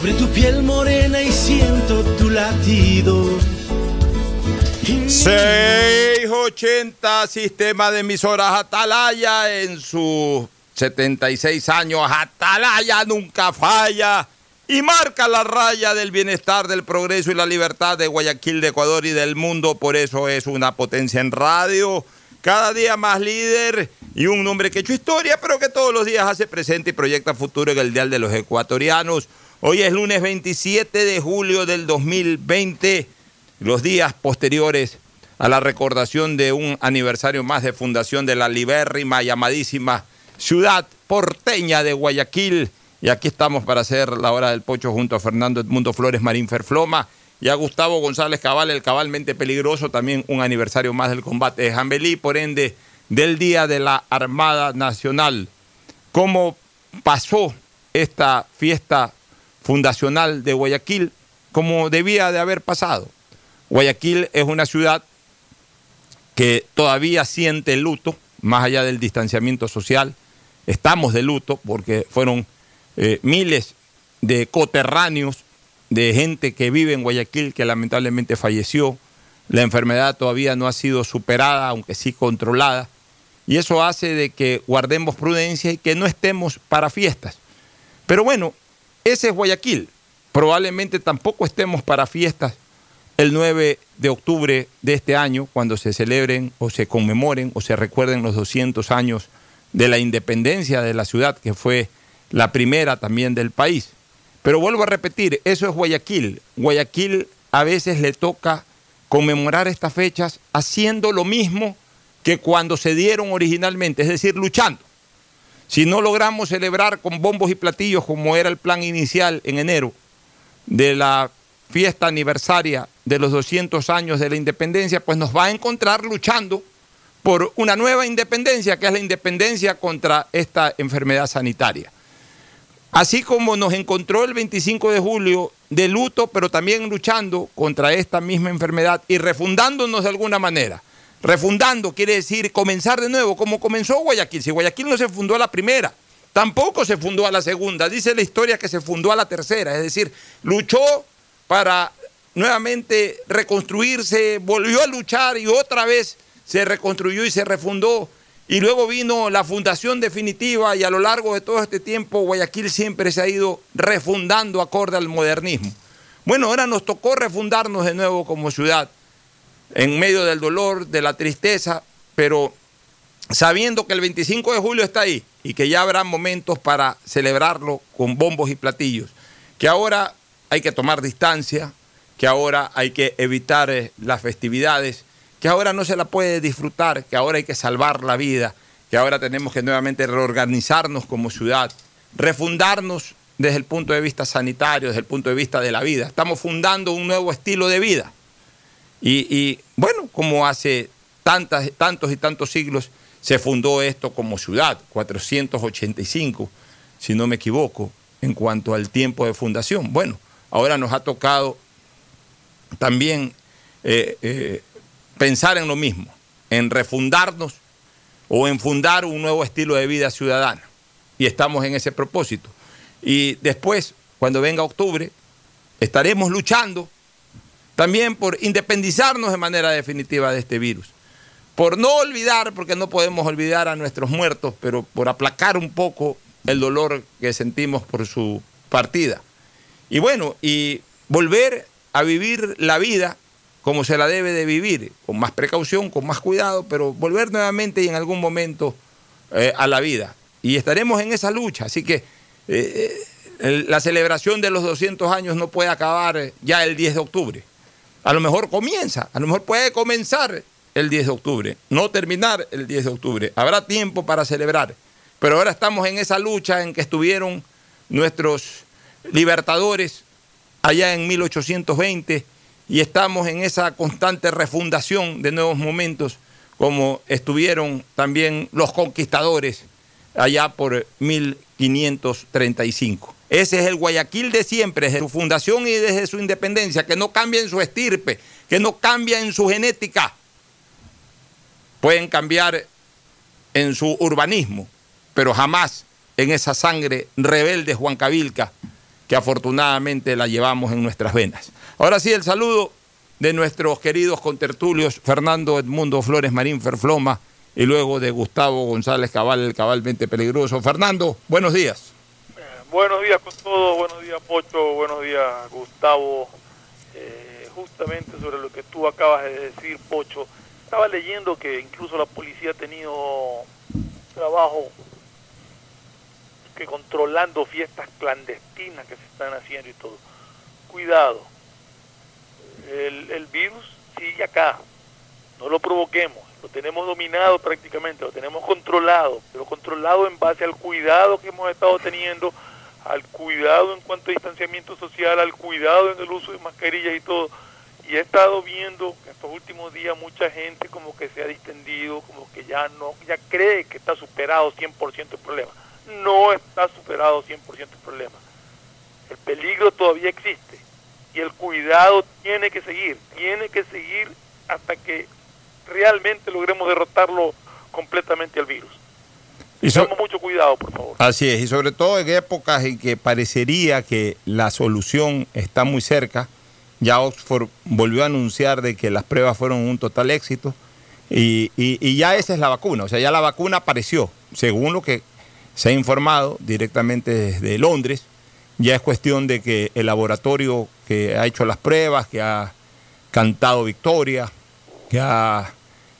sobre tu piel morena y siento tu latido. 680 Sistema de Emisoras Atalaya en sus 76 años. Atalaya nunca falla y marca la raya del bienestar, del progreso y la libertad de Guayaquil, de Ecuador y del mundo. Por eso es una potencia en radio. Cada día más líder y un hombre que ha hecho historia, pero que todos los días hace presente y proyecta futuro en el Dial de los Ecuatorianos. Hoy es lunes 27 de julio del 2020, los días posteriores a la recordación de un aniversario más de fundación de la libérrima, llamadísima ciudad porteña de Guayaquil. Y aquí estamos para hacer la hora del pocho junto a Fernando Edmundo Flores Marín Ferfloma y a Gustavo González Cabal, el cabalmente peligroso, también un aniversario más del combate de Jambelí, por ende, del Día de la Armada Nacional. ¿Cómo pasó esta fiesta fundacional de Guayaquil? Como debía de haber pasado. Guayaquil es una ciudad que todavía siente el luto, más allá del distanciamiento social. Estamos de luto porque fueron eh, miles de coterráneos de gente que vive en Guayaquil que lamentablemente falleció. La enfermedad todavía no ha sido superada, aunque sí controlada. Y eso hace de que guardemos prudencia y que no estemos para fiestas. Pero bueno, ese es Guayaquil. Probablemente tampoco estemos para fiestas el 9 de octubre de este año, cuando se celebren o se conmemoren o se recuerden los 200 años de la independencia de la ciudad, que fue la primera también del país. Pero vuelvo a repetir, eso es Guayaquil. Guayaquil a veces le toca conmemorar estas fechas haciendo lo mismo que cuando se dieron originalmente, es decir, luchando. Si no logramos celebrar con bombos y platillos como era el plan inicial en enero de la fiesta aniversaria de los 200 años de la independencia, pues nos va a encontrar luchando por una nueva independencia, que es la independencia contra esta enfermedad sanitaria. Así como nos encontró el 25 de julio de luto, pero también luchando contra esta misma enfermedad y refundándonos de alguna manera. Refundando quiere decir comenzar de nuevo, como comenzó Guayaquil. Si Guayaquil no se fundó a la primera, tampoco se fundó a la segunda. Dice la historia que se fundó a la tercera, es decir, luchó para nuevamente reconstruirse, volvió a luchar y otra vez se reconstruyó y se refundó y luego vino la fundación definitiva y a lo largo de todo este tiempo Guayaquil siempre se ha ido refundando acorde al modernismo. Bueno, ahora nos tocó refundarnos de nuevo como ciudad, en medio del dolor, de la tristeza, pero sabiendo que el 25 de julio está ahí y que ya habrá momentos para celebrarlo con bombos y platillos, que ahora hay que tomar distancia, que ahora hay que evitar eh, las festividades, que ahora no se la puede disfrutar, que ahora hay que salvar la vida, que ahora tenemos que nuevamente reorganizarnos como ciudad, refundarnos desde el punto de vista sanitario, desde el punto de vista de la vida. Estamos fundando un nuevo estilo de vida. Y, bueno, como hace tantas, tantos y tantos siglos se fundó esto como ciudad, 485, si no me equivoco, en cuanto al tiempo de fundación. Bueno, ahora nos ha tocado también eh, eh, pensar en lo mismo, en refundarnos o en fundar un nuevo estilo de vida ciudadana. Y estamos en ese propósito. Y después, cuando venga octubre, estaremos luchando también por independizarnos de manera definitiva de este virus por no olvidar, porque no podemos olvidar a nuestros muertos, pero por aplacar un poco el dolor que sentimos por su partida. Y bueno, y volver a vivir la vida como se la debe de vivir, con más precaución, con más cuidado, pero volver nuevamente y en algún momento eh, a la vida. Y estaremos en esa lucha, así que eh, eh, la celebración de los 200 años no puede acabar ya el 10 de octubre. A lo mejor comienza, a lo mejor puede comenzar el 10 de octubre, no terminar el 10 de octubre. Habrá tiempo para celebrar, pero ahora estamos en esa lucha en que estuvieron nuestros libertadores allá en 1820 y estamos en esa constante refundación de nuevos momentos como estuvieron también los conquistadores allá por 1535. Ese es el Guayaquil de siempre, desde su fundación y desde su independencia, que no cambia en su estirpe, que no cambia en su genética Pueden cambiar en su urbanismo, pero jamás en esa sangre rebelde Cabilca que afortunadamente la llevamos en nuestras venas. Ahora sí, el saludo de nuestros queridos contertulios Fernando Edmundo Flores Marín Ferfloma y luego de Gustavo González Cabal, el cabalmente peligroso. Fernando, buenos días. Buenos días con todos, buenos días Pocho, buenos días Gustavo. Eh, justamente sobre lo que tú acabas de decir, Pocho, estaba leyendo que incluso la policía ha tenido trabajo que controlando fiestas clandestinas que se están haciendo y todo. Cuidado, el, el virus sigue acá, no lo provoquemos, lo tenemos dominado prácticamente, lo tenemos controlado, pero controlado en base al cuidado que hemos estado teniendo, al cuidado en cuanto a distanciamiento social, al cuidado en el uso de mascarillas y todo y he estado viendo que estos últimos días mucha gente como que se ha distendido, como que ya no, ya cree que está superado 100% el problema. No está superado 100% el problema. El peligro todavía existe y el cuidado tiene que seguir, tiene que seguir hasta que realmente logremos derrotarlo completamente al virus. Y so mucho cuidado, por favor. Así es, y sobre todo en épocas en que parecería que la solución está muy cerca ya Oxford volvió a anunciar de que las pruebas fueron un total éxito y, ya esa es la vacuna, o sea, ya la vacuna apareció, según lo que se ha informado directamente desde Londres, ya es cuestión de que el laboratorio que ha hecho las pruebas, que ha cantado victoria, que ha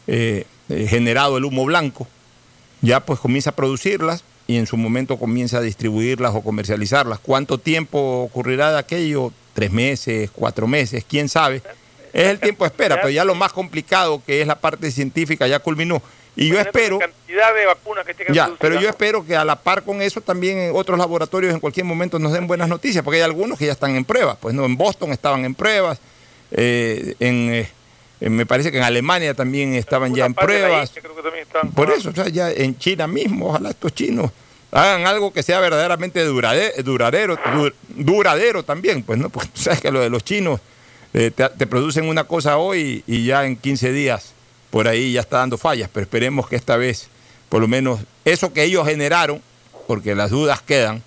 eh, eh, generado el humo blanco, ya pues comienza a producirlas y en su momento comienza a distribuirlas o comercializarlas. ¿Cuánto tiempo ocurrirá de aquello? tres meses, cuatro meses, quién sabe. Es el tiempo de espera, pero ya lo más complicado que es la parte científica ya culminó. Y yo espero. Cantidad de vacunas que ya, pero yo espero que a la par con eso también otros laboratorios en cualquier momento nos den buenas noticias, porque hay algunos que ya están en pruebas. Pues no, en Boston estaban en pruebas, eh, eh, en, me parece que en Alemania también estaban ya en pruebas. Por eso, o sea, ya en China mismo, ojalá estos chinos hagan algo que sea verdaderamente duradero, duradero, también, pues no, pues sabes que lo de los chinos eh, te, producen una cosa hoy y ya en 15 días por ahí ya está dando fallas, pero esperemos que esta vez, por lo menos, eso que ellos generaron, porque las dudas quedan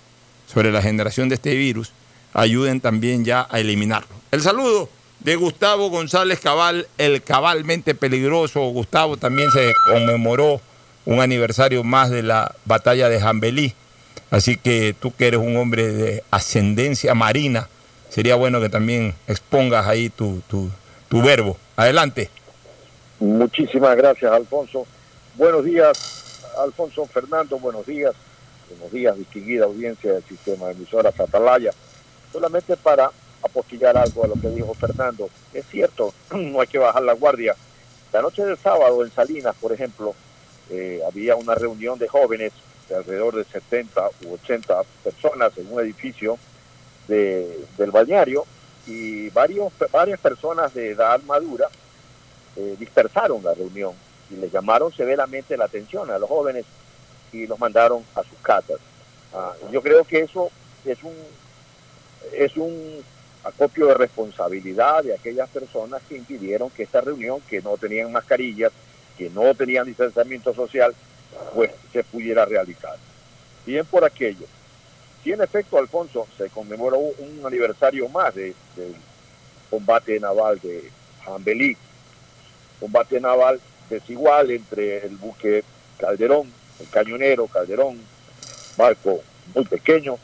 sobre la generación de este virus, ayuden también ya a eliminarlo. El saludo de Gustavo González Cabal, el cabalmente peligroso. Gustavo también se conmemoró un aniversario más de la batalla de Jambelí. Así que tú que eres un hombre de ascendencia marina, sería bueno que también expongas ahí tu, tu, verbo. Adelante. Muchísimas gracias, Alfonso. buenos días, Alfonso Fernando, buenos días, buenos días, distinguida audiencia del sistema de emisoras Atalaya. Solamente para apostillar algo a lo que dijo Fernando, es cierto, no hay que bajar la guardia. La noche del sábado en Salinas, por ejemplo, eh, había una reunión de jóvenes de alrededor de 70 u 80 personas en un edificio de, del balneario y varios, varias personas de edad madura eh, dispersaron la reunión y les llamaron severamente la atención a los jóvenes y los mandaron a sus casas. Ah, yo creo que eso es un es un acopio de responsabilidad de aquellas personas que impidieron que esta reunión, que no tenían mascarillas, que no tenían distanciamiento social, pues se pudiera realizar. Bien por aquello. Si en efecto, Alfonso, se conmemoró un aniversario más de, del combate naval de Jambelí, combate naval desigual entre el buque Calderón, el cañonero Calderón, barco muy pequeño,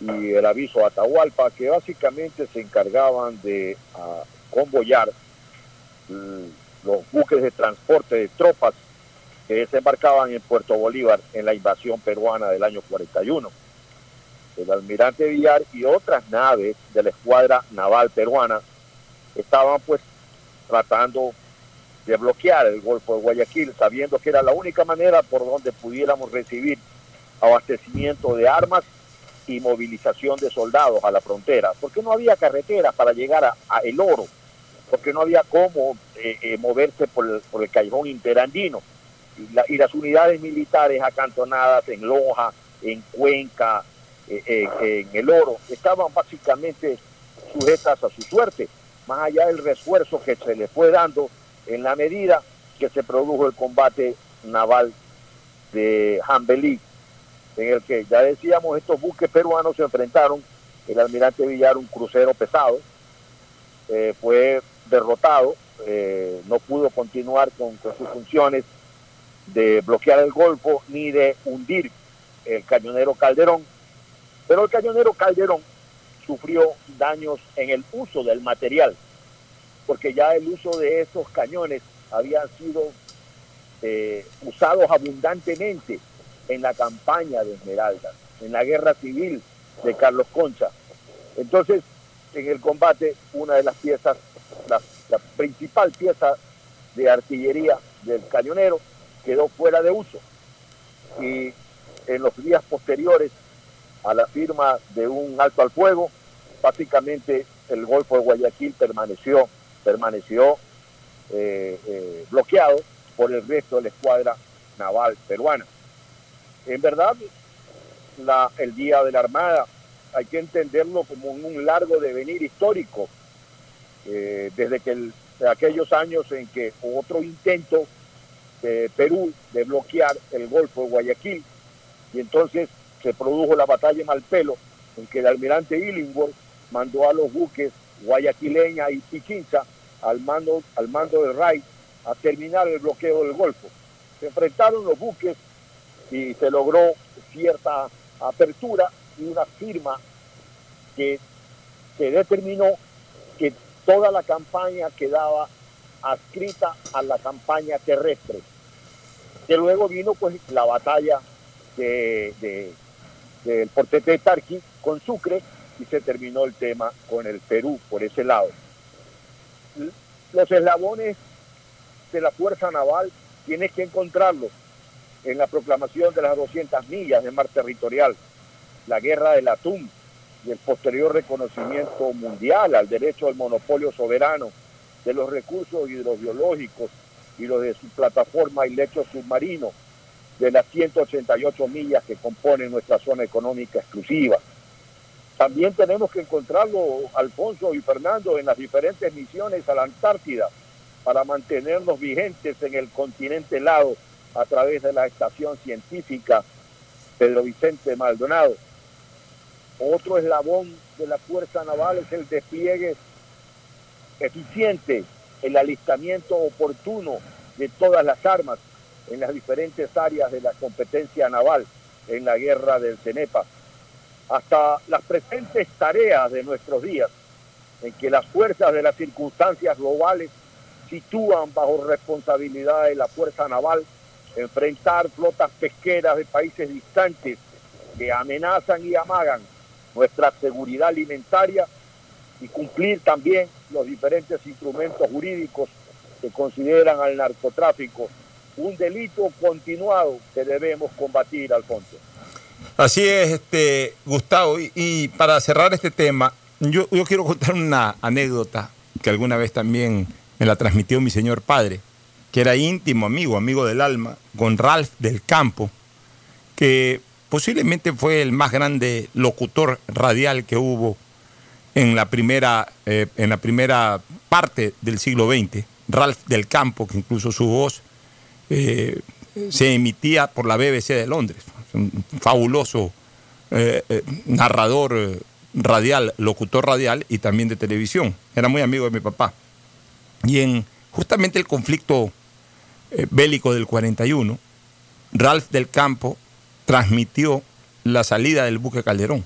y el aviso Atahualpa, que básicamente se encargaban de uh, convoyar los buques de transporte de tropas que desembarcaban en Puerto Bolívar en la invasión peruana del año 41. El almirante Villar y otras naves de la escuadra naval peruana estaban pues tratando de bloquear el Golfo de Guayaquil, sabiendo que era la única manera por donde pudiéramos recibir abastecimiento de armas y movilización de soldados a la frontera, porque no había carreteras para llegar a, El Oro, porque no había cómo eh, eh, moverse por el, por el, callejón interandino. Y, la, y, las unidades militares acantonadas en Loja, en Cuenca, eh, en El Oro, estaban básicamente sujetas a su suerte, más allá del refuerzo que se le fue dando en la medida que se produjo el combate naval de Jambelí, en el que ya decíamos estos buques peruanos se enfrentaron, el almirante Villar, un crucero pesado, eh, fue derrotado, eh, no pudo continuar con, sus funciones de bloquear el Golfo ni de hundir el cañonero Calderón, pero el cañonero Calderón sufrió daños en el uso del material, porque ya el uso de esos cañones había sido eh, usados abundantemente en la campaña de Esmeralda, en la guerra civil de Carlos Concha. Entonces, en el combate, una de las piezas, la, principal pieza de artillería del cañonero quedó fuera de uso. Y en los días posteriores a la firma de un alto al fuego, básicamente el Golfo de Guayaquil permaneció, permaneció eh, eh, bloqueado por el resto de la escuadra naval peruana. En verdad, el Día de la Armada hay que entenderlo como un largo devenir histórico, eh, desde que el, de aquellos años en que otro intento de Perú de bloquear el Golfo de Guayaquil, y entonces se produjo la batalla de Malpelo, en que el almirante Illingworth mandó a los buques Guayaquileña y Pichincha al mando, al mando del RAI a terminar el bloqueo del Golfo. Se enfrentaron los buques y se logró cierta apertura y una firma que se determinó que toda la campaña quedaba adscrita a la campaña terrestre. Que luego vino pues la batalla de, de, del Portete de Tarqui con Sucre y se terminó el tema con el Perú por ese lado. Los eslabones de la Fuerza Naval tienes que encontrarlos en la proclamación de las 200 millas de mar territorial, la guerra del atún y el posterior reconocimiento mundial al derecho al monopolio soberano de los recursos hidrobiológicos y los de su plataforma y lecho submarino de las 188 millas que componen nuestra zona económica exclusiva. También tenemos que encontrarlo, Alfonso y Fernando, en las diferentes misiones a la Antártida para mantenernos vigentes en el continente helado a través de la estación científica Pedro Vicente Maldonado. Otro eslabón de la Fuerza Naval es el despliegue eficiente, el alistamiento oportuno de todas las armas en las diferentes áreas de la competencia naval en la guerra del CENEPA, hasta las presentes tareas de nuestros días, en que las fuerzas de las circunstancias globales sitúan bajo responsabilidad de la Fuerza Naval enfrentar flotas pesqueras de países distantes que amenazan y amagan nuestra seguridad alimentaria y cumplir también los diferentes instrumentos jurídicos que consideran al narcotráfico un delito continuado que debemos combatir, Alfonso. Así es, este, Gustavo. Y, para cerrar este tema, yo, yo, quiero contar una anécdota que alguna vez también me la transmitió mi señor padre, que era íntimo amigo, amigo del alma, con Ralph del Campo, que posiblemente fue el más grande locutor radial que hubo en la primera, eh, en la primera parte del siglo XX. Ralph del Campo, que incluso su voz eh, se emitía por la BBC de Londres. Un fabuloso eh, narrador radial, locutor radial y también de televisión. Era muy amigo de mi papá. Y en justamente el conflicto bélico del 41, Ralph del Campo transmitió la salida del buque Calderón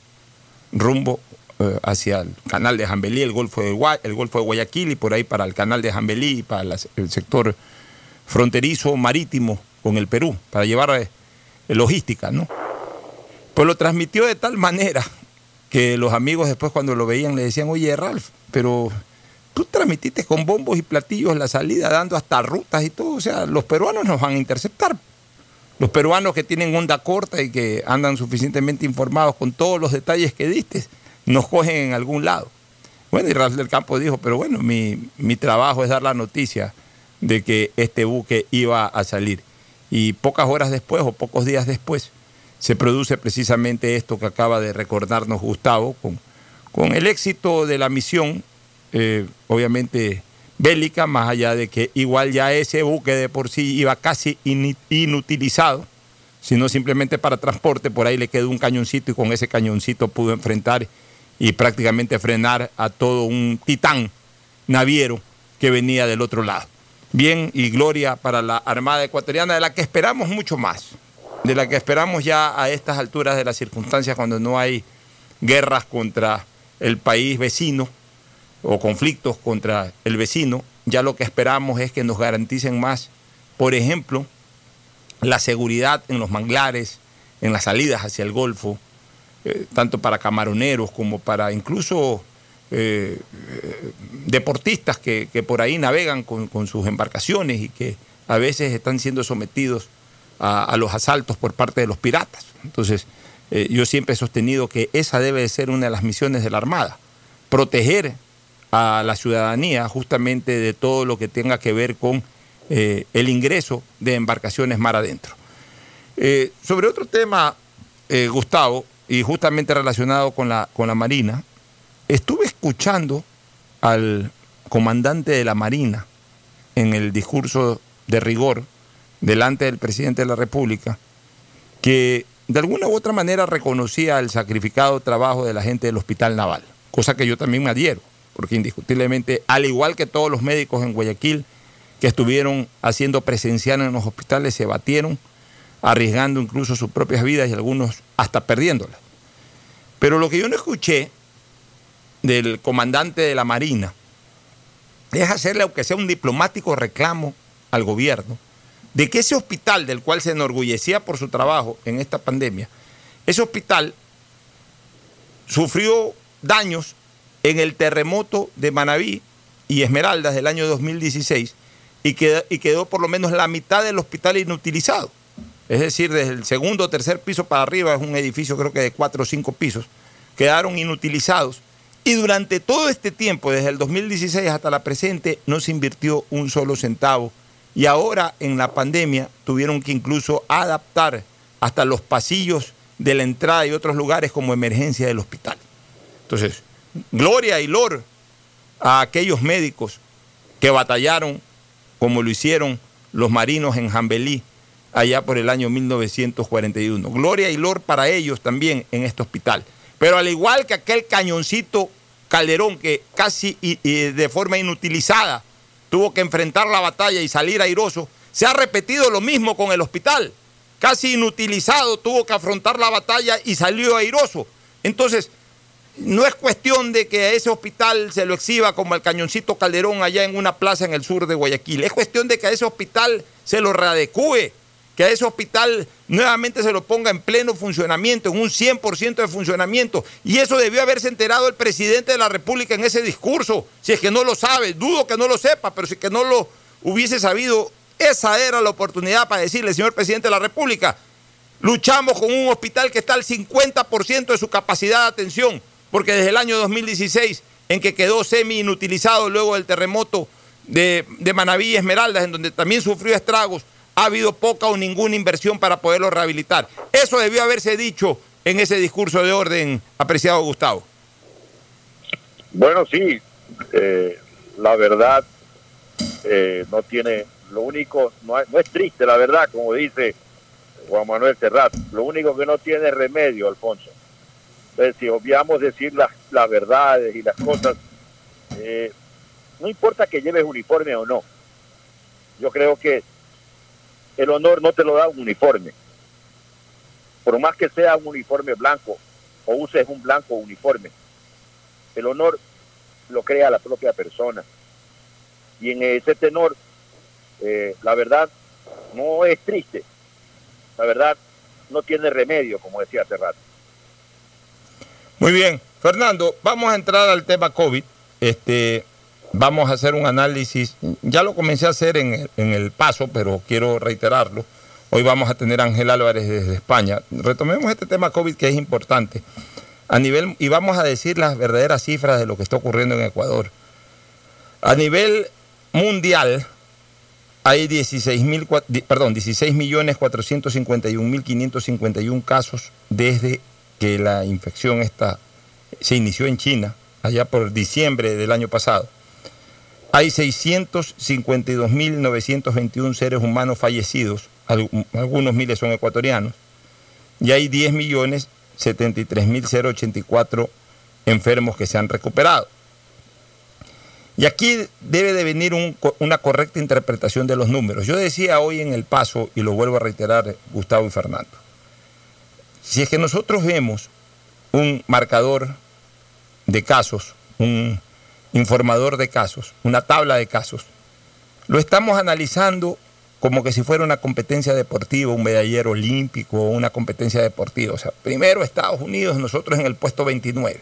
rumbo eh, hacia el canal de Jambelí, el Golfo de, el Golfo de Guayaquil y por ahí para el canal de Jambelí y para el sector fronterizo marítimo con el Perú, para llevar eh, logística, ¿no? Pues lo transmitió de tal manera que los amigos después cuando lo veían le decían, oye Ralph, pero tú transmitiste con bombos y platillos la salida, dando hasta rutas y todo, o sea, los peruanos nos van a interceptar. Los peruanos que tienen onda corta y que andan suficientemente informados con todos los detalles que diste, nos cogen en algún lado. Bueno, y Rafael del Campo dijo, pero bueno, mi, mi trabajo es dar la noticia de que este buque iba a salir. Y pocas horas después o pocos días después se produce precisamente esto que acaba de recordarnos Gustavo, con, con el éxito de la misión, eh, obviamente bélica, más allá de que igual ya ese buque de por sí iba casi inutilizado, sino simplemente para transporte, por ahí le quedó un cañoncito y con ese cañoncito pudo enfrentar y prácticamente frenar a todo un titán naviero que venía del otro lado. Bien y gloria para la Armada Ecuatoriana, de la que esperamos mucho más, de la que esperamos ya a estas alturas de las circunstancias cuando no hay guerras contra el país vecino, o conflictos contra el vecino, ya lo que esperamos es que nos garanticen más, por ejemplo, la seguridad en los manglares, en las salidas hacia el Golfo, eh, tanto para camaroneros como para incluso eh, eh, deportistas que, por ahí navegan con, sus embarcaciones y que a veces están siendo sometidos a, los asaltos por parte de los piratas. Entonces, yo siempre he sostenido que esa debe de ser una de las misiones de la Armada, proteger a la ciudadanía justamente de todo lo que tenga que ver con eh, el ingreso de embarcaciones mar adentro. Eh, sobre otro tema, eh, Gustavo, y justamente relacionado con la, con la Marina, estuve escuchando al comandante de la Marina en el discurso de rigor delante del presidente de la República, que de alguna u otra manera reconocía el sacrificado trabajo de la gente del Hospital Naval, cosa que yo también me adhiero porque indiscutiblemente, al igual que todos los médicos en Guayaquil que estuvieron haciendo presencial en los hospitales, se batieron, arriesgando incluso sus propias vidas y algunos hasta perdiéndolas. Pero lo que yo no escuché del comandante de la Marina es hacerle, aunque sea un diplomático reclamo al gobierno, de que ese hospital del cual se enorgullecía por su trabajo en esta pandemia, ese hospital sufrió daños en el terremoto de Manabí y Esmeraldas del año 2016 y quedó, y quedó por lo menos la mitad del hospital inutilizado. Es decir, desde el segundo o tercer piso para arriba, es un edificio creo que de cuatro o cinco pisos, quedaron inutilizados. Y durante todo este tiempo, desde el 2016 hasta la presente, no se invirtió un solo centavo. Y ahora en la pandemia tuvieron que incluso adaptar hasta los pasillos de la entrada y otros lugares como emergencia del hospital. Entonces, gloria y lor a aquellos médicos que batallaron como lo hicieron los marinos en Jambelí allá por el año 1941. Gloria y lor para ellos también en este hospital. Pero al igual que aquel cañoncito Calderón que casi de forma inutilizada tuvo que enfrentar la batalla y salir airoso, se ha repetido lo mismo con el hospital. Casi inutilizado tuvo que afrontar la batalla y salió airoso. Entonces, no es cuestión de que a ese hospital se lo exhiba como el cañoncito Calderón allá en una plaza en el sur de Guayaquil. Es cuestión de que a ese hospital se lo readecúe que a ese hospital nuevamente se lo ponga en pleno funcionamiento, en un 100% de funcionamiento. Y eso debió haberse enterado el presidente de la República en ese discurso. Si es que no lo sabe, dudo que no lo sepa, pero si es que no lo hubiese sabido, esa era la oportunidad para decirle, señor presidente de la República, luchamos con un hospital que está al 50% de su capacidad de atención, porque desde el año 2016, en que quedó semi inutilizado luego del terremoto de, de Manaví y Esmeraldas, en donde también sufrió estragos, ha habido poca o ninguna inversión para poderlo rehabilitar. Eso debió haberse dicho en ese discurso de orden, apreciado Gustavo. Bueno, sí, eh, la verdad eh, no tiene, lo único, no, no, es triste la verdad, como dice Juan Manuel Serrat, lo único que no tiene remedio, Alfonso. Entonces, si obviamos decir las, las verdades y las cosas, eh, no importa que lleves uniforme o no, yo creo que el honor no te lo da un uniforme. Por más que sea un uniforme blanco o uses un blanco uniforme, el honor lo crea la propia persona. Y en ese tenor, eh, la verdad no es triste, la verdad no tiene remedio, como decía hace rato. Muy bien, Fernando, vamos a entrar al tema COVID. Este, vamos a hacer un análisis, ya lo comencé a hacer en en el paso, pero quiero reiterarlo. Hoy vamos a tener a Ángel Álvarez desde España. Retomemos este tema COVID que es importante. A nivel, y vamos a decir las verdaderas cifras de lo que está ocurriendo en Ecuador. A nivel mundial hay 16 mil, perdón, 16 millones 451 mil 551 casos desde que la infección esta se inició en China, allá por diciembre del año pasado. Hay 652.921 seres humanos fallecidos, algunos miles son ecuatorianos, y hay 10.073.084 enfermos que se han recuperado. Y aquí debe de venir un, una correcta interpretación de los números. Yo decía hoy en el paso, y lo vuelvo a reiterar, Gustavo y Fernando, si es que nosotros vemos un marcador de casos, un informador de casos, una tabla de casos, lo estamos analizando como que si fuera una competencia deportiva, un medallero olímpico una competencia deportiva. O sea, primero Estados Unidos, nosotros en el puesto 29.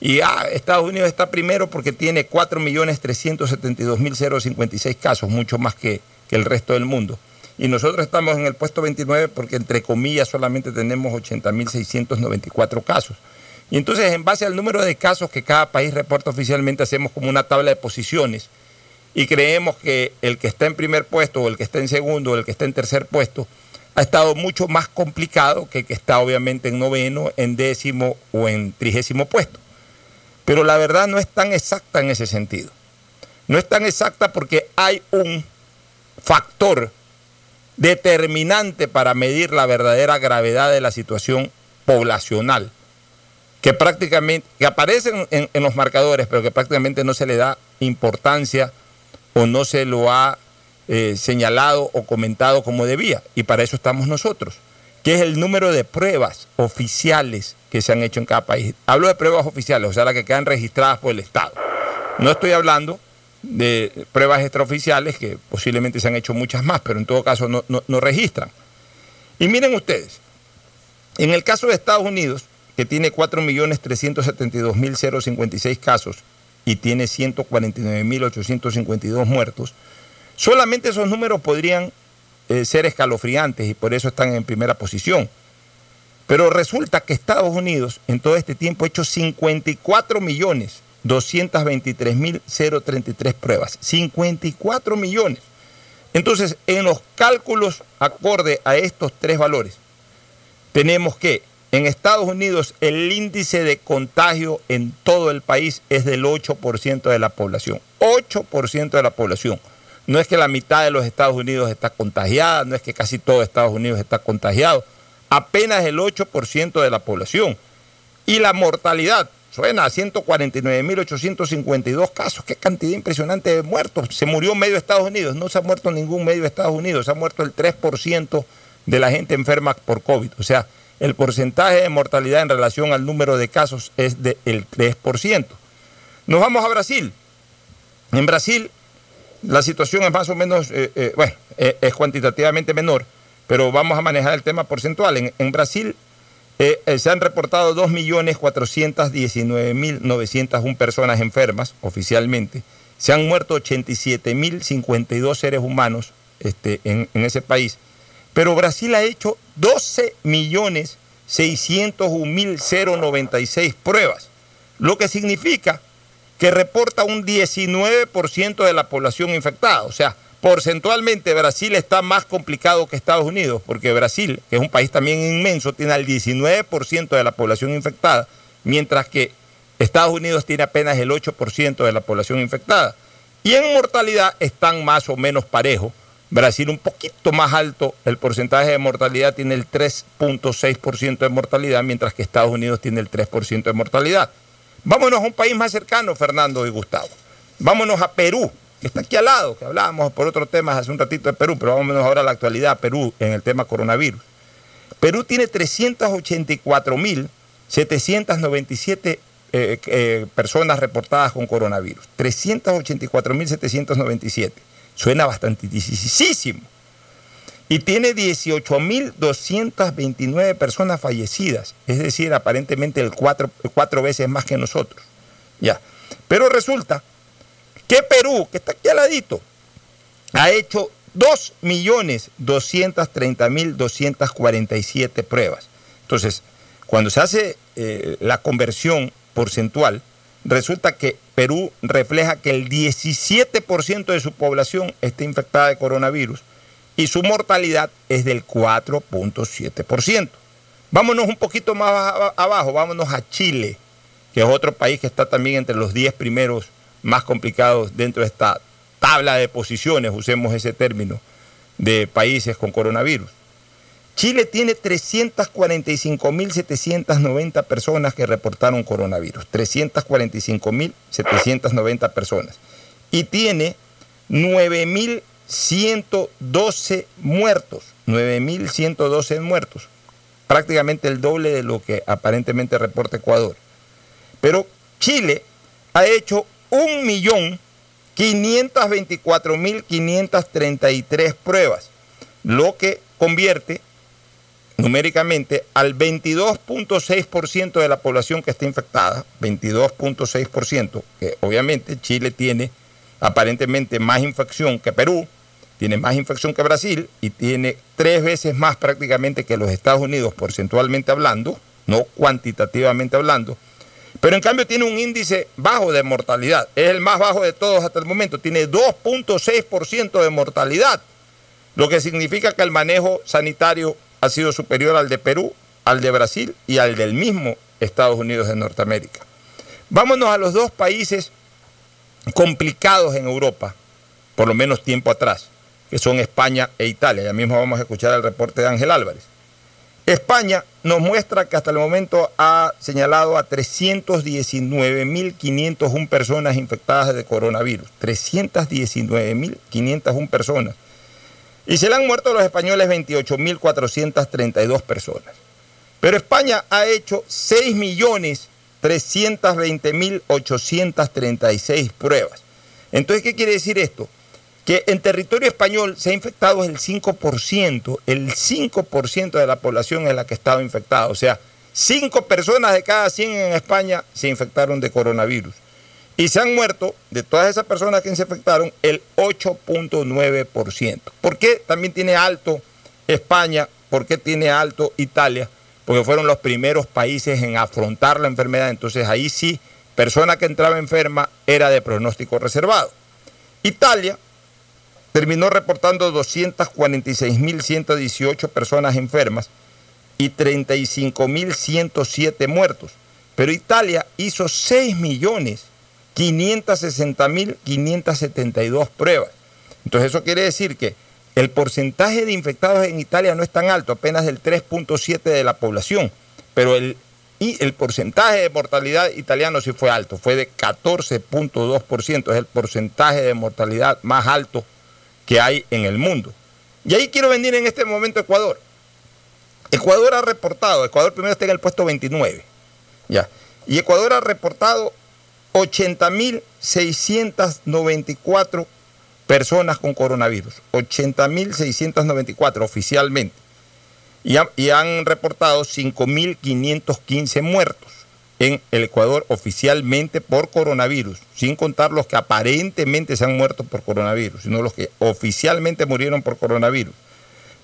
Y ah, Estados Unidos está primero porque tiene 4.372.056 casos, mucho más que, que, el resto del mundo. Y nosotros estamos en el puesto 29 porque, entre comillas, solamente tenemos 80.694 casos. Y entonces, en base al número de casos que cada país reporta oficialmente, hacemos como una tabla de posiciones y creemos que el que está en primer puesto o el que está en segundo o el que está en tercer puesto ha estado mucho más complicado que el que está obviamente en noveno, en décimo o en trigésimo puesto. Pero la verdad no es tan exacta en ese sentido. No es tan exacta porque hay un factor determinante para medir la verdadera gravedad de la situación poblacional, que prácticamente, que aparece en, en los marcadores, pero que prácticamente no se le da importancia o no se lo ha eh, señalado o comentado como debía. Y para eso estamos nosotros, que es el número de pruebas oficiales que se han hecho en cada país. Hablo de pruebas oficiales, o sea, las que quedan registradas por el Estado. No estoy hablando de pruebas extraoficiales, que posiblemente se han hecho muchas más, pero en todo caso no, no, no registran. Y miren ustedes, en el caso de Estados Unidos, que tiene 4.372.056 casos y tiene 149.852 muertos, solamente esos números podrían eh, ser escalofriantes y por eso están en primera posición. Pero resulta que Estados Unidos en todo este tiempo ha hecho 54 millones 223.033 pruebas. 54 millones. Entonces, en los cálculos acorde a estos tres valores, tenemos que en Estados Unidos el índice de contagio en todo el país es del 8% de la población. 8% de la población. No es que la mitad de los Estados Unidos está contagiada, no es que casi todo Estados Unidos está contagiado. Apenas el 8% de la población. Y la mortalidad suena a 149.852 casos. Qué cantidad impresionante de muertos. Se murió medio Estados Unidos. No se ha muerto ningún medio de Estados Unidos. Se ha muerto el 3% de la gente enferma por COVID. O sea, el porcentaje de mortalidad en relación al número de casos es del 3%. Nos vamos a Brasil. En Brasil, la situación es más o menos, eh, eh, bueno, eh, es cuantitativamente menor, pero vamos a manejar el tema porcentual. En, en Brasil se han reportado 2.419.901 personas enfermas oficialmente. Se han muerto 87.052 seres humanos este, en, en ese país. Pero Brasil ha hecho 12.601.096 pruebas, lo que significa que reporta un 19% de la población infectada. O sea, porcentualmente Brasil está más complicado que Estados Unidos, porque Brasil, que es un país también inmenso, tiene el 19% de la población infectada, mientras que Estados Unidos tiene apenas el 8% de la población infectada. Y en mortalidad están más o menos parejos. Brasil un poquito más alto, el porcentaje de mortalidad tiene el 3.6% de mortalidad, mientras que Estados Unidos tiene el 3% de mortalidad. Vámonos a un país más cercano, Fernando y Gustavo. Vámonos a Perú, que está aquí al lado, que hablábamos por otros temas hace un ratito de Perú, pero vámonos ahora a la actualidad, Perú, en el tema coronavirus. Perú tiene 384.797 eh, eh, personas reportadas con coronavirus. 384.797. Suena bastantísimo y tiene 18.229 personas fallecidas, es decir, aparentemente el cuatro, cuatro, veces más que nosotros. Ya. Pero resulta que Perú, que está aquí al ladito, ha hecho 2.230.247 pruebas. Entonces, cuando se hace eh, la conversión porcentual, resulta que Perú refleja que el 17% de su población está infectada de coronavirus y su mortalidad es del 4.7%. Vámonos un poquito más abajo, vámonos a Chile, que es otro país que está también entre los 10 primeros más complicados dentro de esta tabla de posiciones, usemos ese término, de países con coronavirus. Chile tiene 345.790 personas que reportaron coronavirus, 345.790 personas. Y tiene 9.000 112 muertos, 9.112 muertos, prácticamente el doble de lo que aparentemente reporta Ecuador. Pero Chile ha hecho 1.524.533 pruebas, lo que convierte numéricamente al 22.6% de la población que está infectada, 22.6%, que obviamente Chile tiene aparentemente más infección que Perú, tiene más infección que Brasil y tiene tres veces más prácticamente que los Estados Unidos, porcentualmente hablando, no cuantitativamente hablando, pero en cambio tiene un índice bajo de mortalidad, es el más bajo de todos hasta el momento, tiene 2.6% de mortalidad, lo que significa que el manejo sanitario ha sido superior al de Perú, al de Brasil y al del mismo Estados Unidos de Norteamérica. Vámonos a los dos países complicados en Europa, por lo menos tiempo atrás que son España e Italia. Ya mismo vamos a escuchar el reporte de Ángel Álvarez. España nos muestra que hasta el momento ha señalado a 319.501 personas infectadas de coronavirus. 319.501 personas. Y se le han muerto a los españoles 28.432 personas. Pero España ha hecho 6.320.836 pruebas. Entonces, ¿qué quiere decir esto? Que en territorio español se ha infectado el 5%, el 5% de la población es la que estaba infectada. O sea, 5 personas de cada 100 en España se infectaron de coronavirus. Y se han muerto, de todas esas personas que se infectaron, el 8.9%. ¿Por qué también tiene alto España? ¿Por qué tiene alto Italia? Porque fueron los primeros países en afrontar la enfermedad. Entonces ahí sí, persona que entraba enferma era de pronóstico reservado. Italia terminó reportando 246.118 personas enfermas y 35.107 muertos. Pero Italia hizo 6.560.572 pruebas. Entonces eso quiere decir que el porcentaje de infectados en Italia no es tan alto, apenas del 3.7 de la población, pero el, y el porcentaje de mortalidad italiano sí fue alto, fue de 14.2%, es el porcentaje de mortalidad más alto que hay en el mundo. Y ahí quiero venir en este momento a Ecuador. Ecuador ha reportado, Ecuador primero está en el puesto 29, ya, y Ecuador ha reportado 80.694 personas con coronavirus, 80.694 oficialmente, y, y han reportado 5.515 muertos en el Ecuador oficialmente por coronavirus, sin contar los que aparentemente se han muerto por coronavirus, sino los que oficialmente murieron por coronavirus.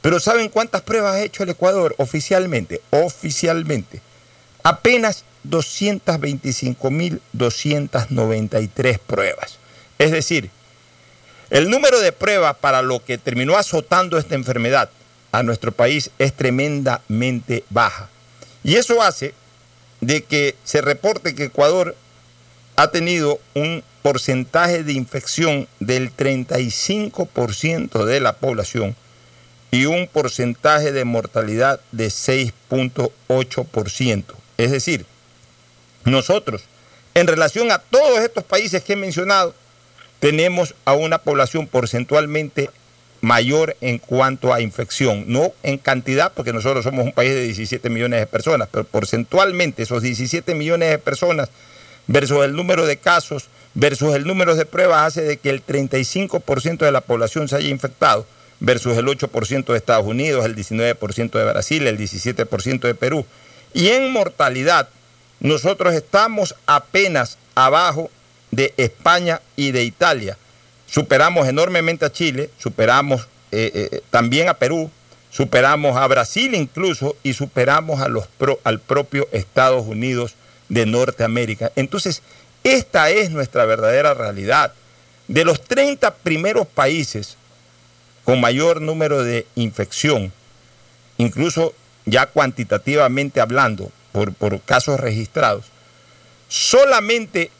Pero ¿saben cuántas pruebas ha hecho el Ecuador oficialmente? Oficialmente. Apenas 225.293 pruebas. Es decir, el número de pruebas para lo que terminó azotando esta enfermedad a nuestro país es tremendamente baja. Y eso hace de que se reporte que Ecuador ha tenido un porcentaje de infección del 35% de la población y un porcentaje de mortalidad de 6.8%. Es decir, nosotros, en relación a todos estos países que he mencionado, tenemos a una población porcentualmente mayor en cuanto a infección, no en cantidad, porque nosotros somos un país de 17 millones de personas, pero porcentualmente esos 17 millones de personas versus el número de casos, versus el número de pruebas, hace de que el 35% de la población se haya infectado, versus el 8% de Estados Unidos, el 19% de Brasil, el 17% de Perú. Y en mortalidad, nosotros estamos apenas abajo de España y de Italia. Superamos enormemente a Chile, superamos eh, eh, también a Perú, superamos a Brasil incluso y superamos al propio Estados Unidos de Norteamérica. Entonces, esta es nuestra verdadera realidad. De los 30 primeros países con mayor número de infección, incluso ya cuantitativamente hablando, por casos registrados, solamente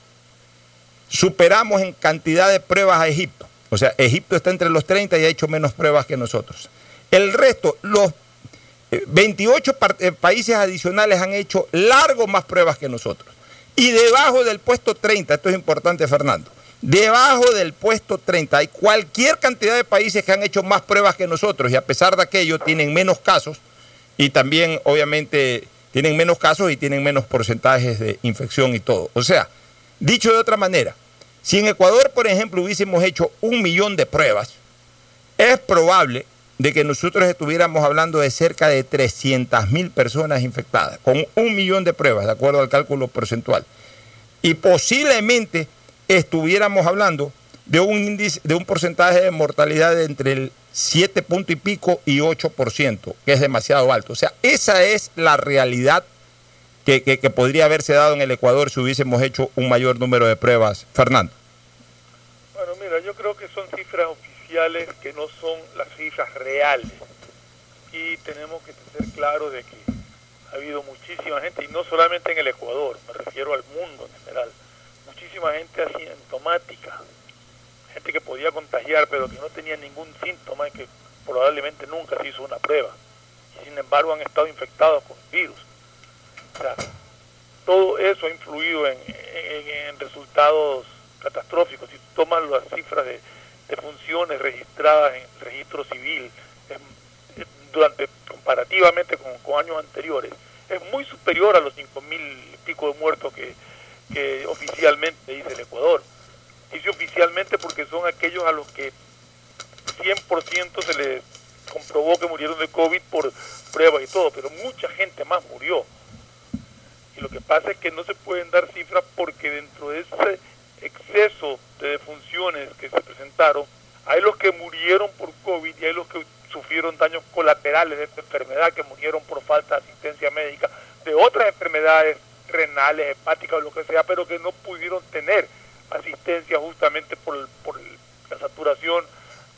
superamos en cantidad de pruebas a Egipto. O sea, Egipto está entre los 30 y ha hecho menos pruebas que nosotros. El resto, los eh, 28 par- eh, países adicionales han hecho largo más pruebas que nosotros. Y debajo del puesto 30, esto es importante Fernando, debajo del puesto 30 hay cualquier cantidad de países que han hecho más pruebas que nosotros y a pesar de aquello tienen menos casos y también obviamente tienen menos casos y tienen menos porcentajes de infección y todo. O sea, dicho de otra manera, si en Ecuador, por ejemplo, hubiésemos hecho un millón de pruebas, es probable de que nosotros estuviéramos hablando de cerca de 300 mil personas infectadas, con un millón de pruebas, de acuerdo al cálculo porcentual. Y posiblemente estuviéramos hablando de un índice, de un porcentaje de mortalidad de entre el 7 punto y pico y 8%, que es demasiado alto. O sea, esa es la realidad que, podría haberse dado en el Ecuador si hubiésemos hecho un mayor número de pruebas. Fernando. Bueno, mira, yo creo que son cifras oficiales que no son las cifras reales. Y tenemos que ser claros de que ha habido muchísima gente, y no solamente en el Ecuador, me refiero al mundo en general, muchísima gente asintomática, gente que podía contagiar pero que no tenía ningún síntoma y que probablemente nunca se hizo una prueba. Sin embargo han estado infectados con virus. Todo eso ha influido en, en- en resultados catastróficos. Si tomas las cifras de, funciones registradas en el registro civil durante comparativamente con, años anteriores, es muy superior a los 5 mil y pico de muertos que, que oficialmente dice el Ecuador. Dice oficialmente porque son aquellos a los que 100% se les comprobó que murieron de COVID por pruebas y todo, pero mucha gente más murió. Y lo que pasa es que no se pueden dar cifras porque dentro de ese exceso de defunciones que se presentaron, hay los que murieron por COVID y hay los que sufrieron daños colaterales de esta enfermedad, que murieron por falta de asistencia médica, de otras enfermedades renales, hepáticas o lo que sea, pero que no pudieron tener asistencia justamente por, por la saturación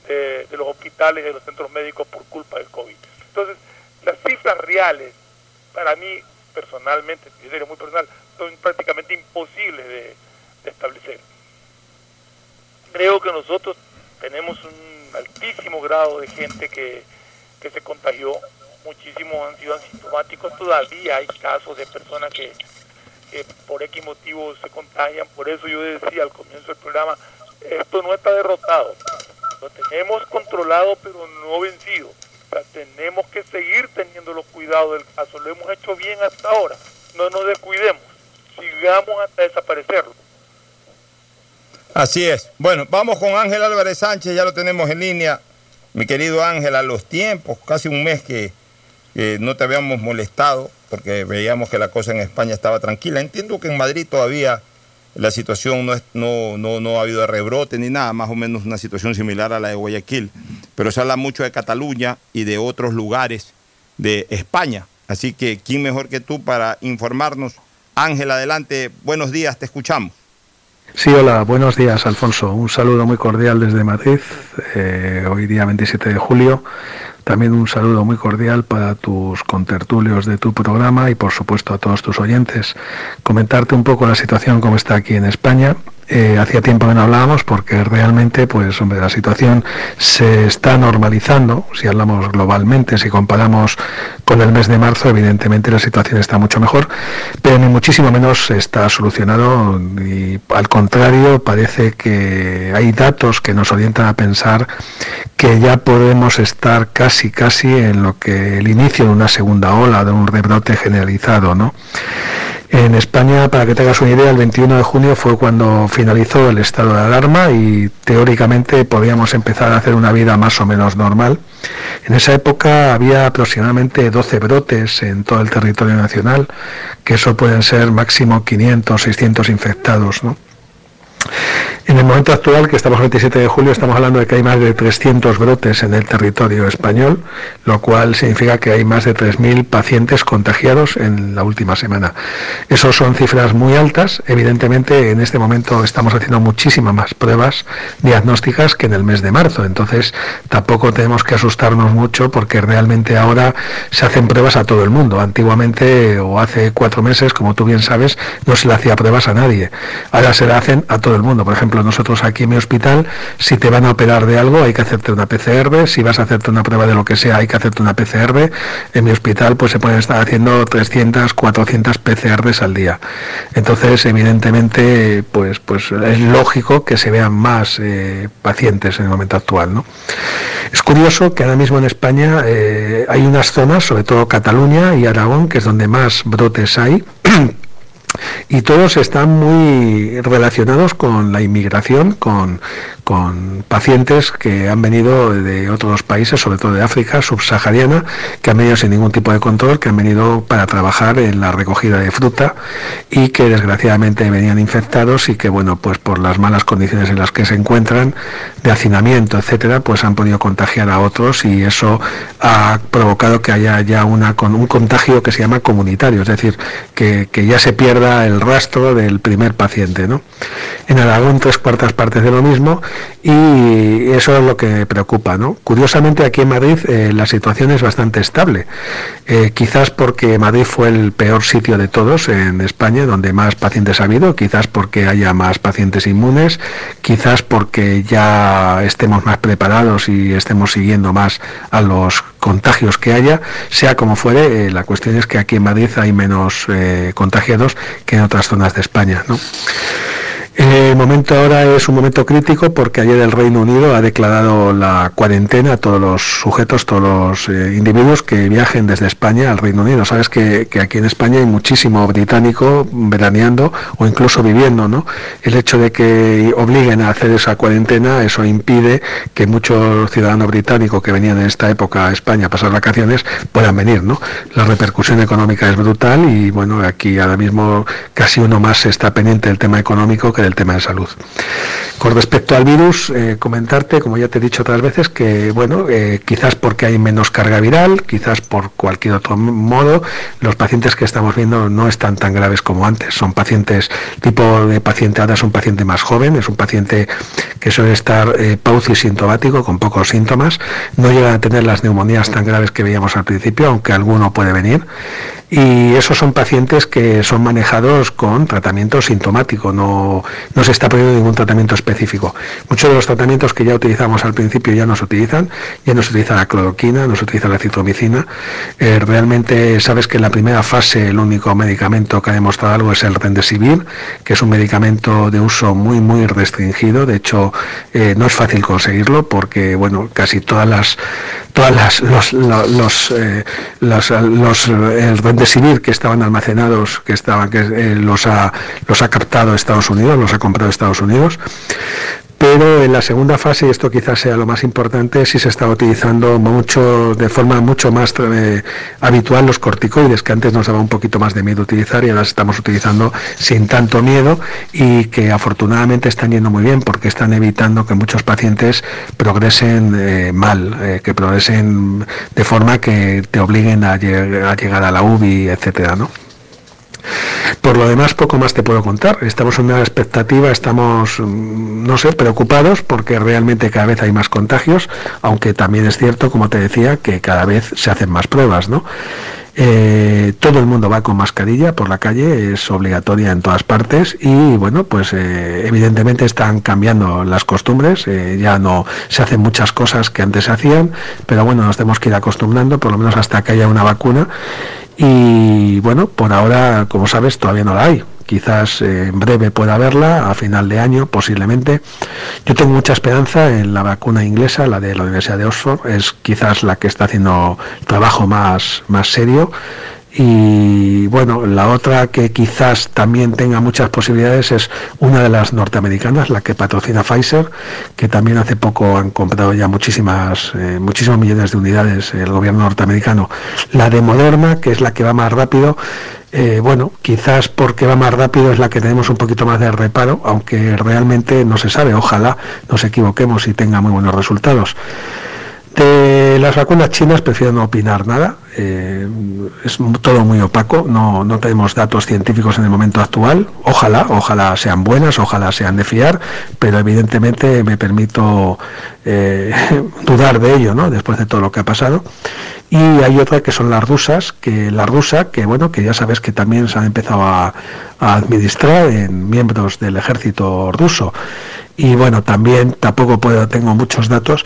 de, de los hospitales de los centros médicos por culpa del COVID. Entonces, las cifras reales, para mí personalmente, en serio muy personal, son prácticamente imposibles de, establecer. Creo que nosotros tenemos un altísimo grado de gente que, que se contagió, muchísimos han sido asintomáticos, todavía hay casos de personas que, que por X motivos se contagian, por eso yo decía al comienzo del programa, esto no está derrotado, lo tenemos controlado pero no vencido. Tenemos que seguir teniendo los cuidados del caso. Lo hemos hecho bien hasta ahora. No nos descuidemos. Sigamos hasta desaparecerlo. Así es. Bueno, vamos con Ángel Álvarez Sánchez, ya lo tenemos en línea. Mi querido Ángel, a los tiempos, casi un mes que no te habíamos molestado porque veíamos que la cosa en España estaba tranquila. Entiendo que en Madrid todavía la situación no, es, no, no, no ha habido rebrote ni nada, más o menos una situación similar a la de Guayaquil, pero se habla mucho de Cataluña y de otros lugares de España. Así que, ¿quién mejor que tú para informarnos? Ángel, adelante, buenos días, te escuchamos. Sí, hola, buenos días, Alfonso. Un saludo muy cordial desde Madrid, eh, hoy día 27 de julio. También un saludo muy cordial para tus contertulios de tu programa y por supuesto a todos tus oyentes. Comentarte un poco la situación como está aquí en España. Eh, hacía tiempo que no hablábamos porque realmente, pues, la situación se está normalizando. Si hablamos globalmente, si comparamos con el mes de marzo, evidentemente la situación está mucho mejor, pero ni muchísimo menos está solucionado y al contrario, parece que hay datos que nos orientan a pensar que ya podemos estar casi, casi en lo que el inicio de una segunda ola, de un rebrote generalizado, ¿no? En España, para que tengas una idea, el 21 de junio fue cuando finalizó el estado de alarma y teóricamente podíamos empezar a hacer una vida más o menos normal. En esa época había aproximadamente 12 brotes en todo el territorio nacional, que eso pueden ser máximo 500, 600 infectados, ¿no? En el momento actual, que estamos el 27 de julio, estamos hablando de que hay más de 300 brotes en el territorio español, lo cual significa que hay más de 3.000 pacientes contagiados en la última semana. Esas son cifras muy altas. Evidentemente, en este momento estamos haciendo muchísimas más pruebas diagnósticas que en el mes de marzo. Entonces, tampoco tenemos que asustarnos mucho porque realmente ahora se hacen pruebas a todo el mundo. Antiguamente, o hace cuatro meses, como tú bien sabes, no se le hacía pruebas a nadie. Ahora se le hacen a todo el mundo. Por ejemplo, nosotros aquí en mi hospital, si te van a operar de algo, hay que hacerte una PCR, si vas a hacerte una prueba de lo que sea, hay que hacerte una PCR. En mi hospital, pues se pueden estar haciendo 300, 400 PCRs al día. Entonces, evidentemente, pues, pues es lógico que se vean más eh, pacientes en el momento actual. ¿no? Es curioso que ahora mismo en España eh, hay unas zonas, sobre todo Cataluña y Aragón, que es donde más brotes hay. Y todos están muy relacionados con la inmigración, con, con pacientes que han venido de otros países, sobre todo de África subsahariana, que han venido sin ningún tipo de control, que han venido para trabajar en la recogida de fruta y que desgraciadamente venían infectados y que, bueno, pues por las malas condiciones en las que se encuentran, de hacinamiento, etcétera, pues han podido contagiar a otros y eso ha provocado que haya ya una, con un contagio que se llama comunitario, es decir, que, que ya se pierda el rastro del primer paciente, ¿no? En Aragón tres cuartas partes de lo mismo y eso es lo que preocupa. ¿no? Curiosamente aquí en Madrid eh, la situación es bastante estable, eh, quizás porque Madrid fue el peor sitio de todos en España, donde más pacientes ha habido, quizás porque haya más pacientes inmunes, quizás porque ya estemos más preparados y estemos siguiendo más a los contagios que haya, sea como fuere, eh, la cuestión es que aquí en Madrid hay menos contagiados que en otras zonas de España. ¿no? El momento ahora es un momento crítico porque ayer el Reino Unido ha declarado la cuarentena a todos los sujetos, todos los eh, individuos que viajen desde España al Reino Unido. Sabes que, aquí en España hay muchísimo británico veraneando o incluso viviendo, ¿no? El hecho de que obliguen a hacer esa cuarentena, eso impide que muchos ciudadanos británicos que venían en esta época a España a pasar vacaciones puedan venir, ¿no? La repercusión económica es brutal y bueno, aquí ahora mismo casi uno más está pendiente del tema económico que el tema de salud. Con respecto al virus, eh, comentarte, como ya te he dicho otras veces, que bueno, eh, quizás porque hay menos carga viral, quizás por cualquier otro modo, los pacientes que estamos viendo no están tan graves como antes. Son pacientes, tipo de paciente ahora es un paciente más joven, es un paciente que suele estar eh, sintomático, con pocos síntomas, no llega a tener las neumonías tan graves que veíamos al principio, aunque alguno puede venir y esos son pacientes que son manejados con tratamiento sintomático, no, no se está poniendo ningún tratamiento específico. Muchos de los tratamientos que ya utilizamos al principio ya no se utilizan, ya no se utiliza la cloroquina, no se utiliza la citromicina. Eh, realmente sabes que en la primera fase el único medicamento que ha demostrado algo es el Rendesivir, que es un medicamento de uso muy muy restringido, de hecho eh, no es fácil conseguirlo porque bueno, casi todas las todas las los los, eh, los, los, el que estaban almacenados, que estaban, que eh, los ha los ha captado Estados Unidos, los ha comprado Estados Unidos. Pero en la segunda fase, y esto quizás sea lo más importante, sí se está utilizando mucho, de forma mucho más eh, habitual los corticoides, que antes nos daba un poquito más de miedo utilizar y ahora estamos utilizando sin tanto miedo y que afortunadamente están yendo muy bien porque están evitando que muchos pacientes progresen eh, mal, eh, que progresen de forma que te obliguen a, a llegar a la UBI, etcétera, ¿no? Por lo demás, poco más te puedo contar. Estamos en una expectativa, estamos, mm, no sé, preocupados porque realmente cada vez hay más contagios, aunque también es cierto, como te decía, que cada vez se hacen más pruebas, ¿no? Eh, todo el mundo va con mascarilla por la calle, es obligatoria en todas partes y bueno, pues eh, evidentemente están cambiando las costumbres, eh, ya no se hacen muchas cosas que antes se hacían, pero bueno, nos tenemos que ir acostumbrando, por lo menos hasta que haya una vacuna y bueno, por ahora, como sabes, todavía no la hay. Quizás eh, en breve pueda haberla, a final de año posiblemente. Yo tengo mucha esperanza en la vacuna inglesa, la de la Universidad de Oxford. Es quizás la que está haciendo trabajo más, más serio y bueno, la otra que quizás también tenga muchas posibilidades es una de las norteamericanas, la que patrocina Pfizer, que también hace poco han comprado ya muchísimas, eh, muchísimos millones de unidades el gobierno norteamericano. La de Moderna, que es la que va más rápido, eh, bueno, quizás porque va más rápido es la que tenemos un poquito más de reparo, aunque realmente no se sabe. Ojalá nos equivoquemos y tenga muy buenos resultados. De las vacunas chinas prefiero no opinar nada, eh, es todo muy opaco, no, no tenemos datos científicos en el momento actual, ojalá, ojalá sean buenas, ojalá sean de fiar, pero evidentemente me permito eh, dudar de ello, ¿no? después de todo lo que ha pasado. Y hay otra que son las rusas, que la rusa, que bueno, que ya sabes que también se han empezado a, a administrar en miembros del ejército ruso. Y bueno, también tampoco puedo, tengo muchos datos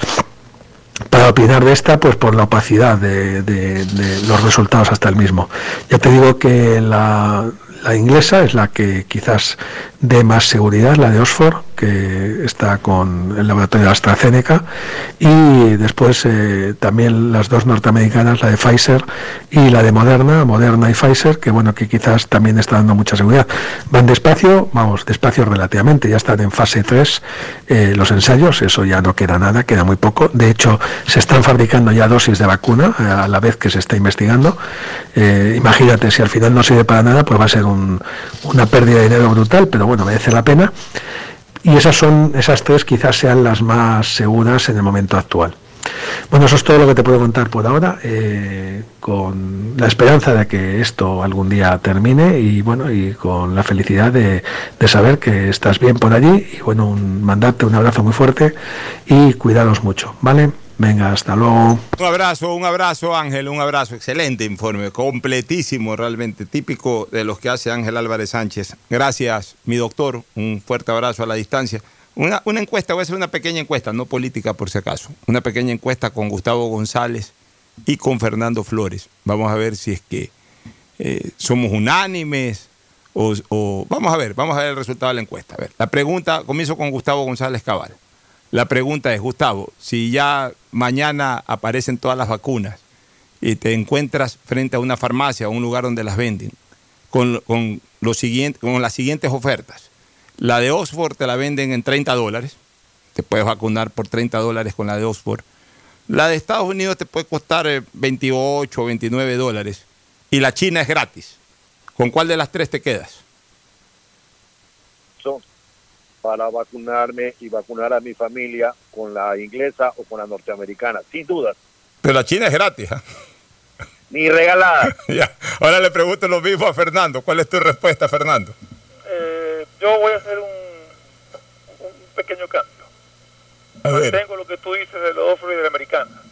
para opinar de esta, pues por la opacidad de, de, los resultados hasta el mismo. Ya te digo que la, la inglesa es la que quizás dé más seguridad, la de Oxford, que está con el laboratorio de AstraZeneca, y después eh, también las dos norteamericanas, la de Pfizer y la de Moderna, Moderna y Pfizer, que bueno, que quizás también está dando mucha seguridad. Van despacio, vamos, despacio relativamente, ya están en fase 3 eh, los ensayos, eso ya no queda nada, queda muy poco. De hecho, se están fabricando ya dosis de vacuna eh, a la vez que se está investigando. imagínate, si al final no sirve para nada, pues va a ser una pérdida de dinero brutal, pero bueno, merece la pena. Y esas son, esas tres quizás sean las más seguras en el momento actual. Bueno, eso es todo lo que te puedo contar por ahora, eh, con la esperanza de que esto algún día termine y bueno, y con la felicidad de, de saber que estás bien por allí y bueno, un, mandarte un abrazo muy fuerte y cuidaros mucho, ¿vale? Venga, hasta luego. Un abrazo, un abrazo Ángel, un abrazo. Excelente informe, completísimo realmente, típico de los que hace Ángel Álvarez Sánchez. Gracias, mi doctor. Un fuerte abrazo a la distancia. Una, encuesta, voy a hacer una pequeña encuesta, no política por si acaso. Una pequeña encuesta con Gustavo González y con Fernando Flores. Vamos a ver si es que eh, somos unánimes o, o, Vamos a ver, vamos a ver el resultado de la encuesta. A ver, la pregunta, comienzo con Gustavo González Cabal. La pregunta es, Gustavo, si ya mañana aparecen todas las vacunas y te encuentras frente a una farmacia o un lugar donde las venden, con, con, siguiente, con las siguientes ofertas. La de Oxford te la venden en 30 dólares, te puedes vacunar por 30 dólares con la de Oxford. La de Estados Unidos te puede costar 28 o 29 dólares y la China es gratis. ¿Con cuál de las tres te quedas? Para vacunarme y vacunar a mi familia con la inglesa o con la norteamericana, sin duda. Pero la China es gratis. ¿eh? Ni regalada. ya. Ahora le pregunto lo mismo a Fernando. ¿Cuál es tu respuesta, Fernando? Eh, yo voy a hacer un, un pequeño cambio. A ver. Tengo lo que tú dices de los Ofro y de la americana.